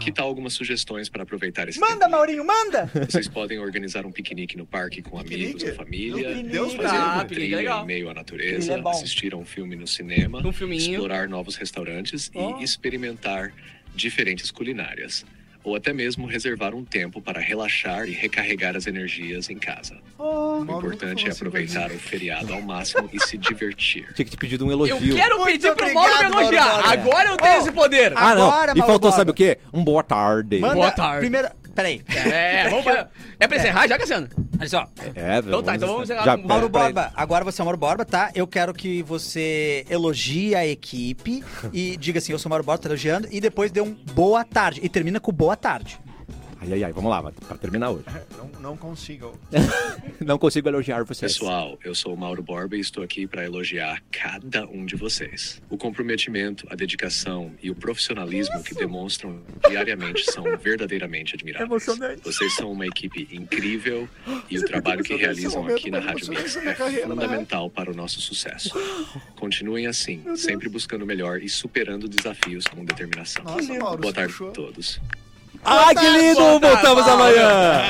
Que tal algumas sugestões para aproveitar esse Manda, tempo? Maurinho, manda! Vocês podem organizar um piquenique no parque com amigos, com família, Meu Deus, fazer Ah, uma trilha é legal. em meio à natureza, é assistir a um filme no cinema, Um filminho. explorar novos restaurantes Oh. e experimentar diferentes culinárias. Ou até mesmo reservar um tempo para relaxar e recarregar as energias em casa. O importante é aproveitar o feriado ao máximo e se divertir. Tinha que te pedir um Eu elogio. quero Muito pedir pro Mauro me elogiar. Mauro. Agora eu tenho Oh. esse poder. Ah, não. Agora, e Mauro faltou, Borba. sabe o quê? Um boa tarde. Manda, Boa tarde. Primeiro, peraí. É, vamos pra... É pra encerrar já, Cassiano? Olha só. É, Então tá, então vamos encerrar já, com- Mauro pera- Borba, agora você é o Mauro Borba, tá? Eu quero que você elogie a equipe e diga assim, eu sou o Mauro Borba, tô elogiando, e depois dê um boa tarde. E termina com boa tarde. Ai, ai, ai, vamos lá, pra terminar hoje. Não, não consigo. Não consigo elogiar vocês. Pessoal, eu sou o Mauro Borba e estou aqui para elogiar cada um de vocês. O comprometimento, a dedicação e o profissionalismo que demonstram diariamente são verdadeiramente admiráveis. Vocês são uma equipe incrível e o trabalho que realizam aqui na Rádio Mix é fundamental para o nosso sucesso. Continuem assim, sempre buscando o melhor e superando desafios com determinação. Nossa, Mauro, Boa você tarde a todos. Ai, que lindo! Voltamos amanhã!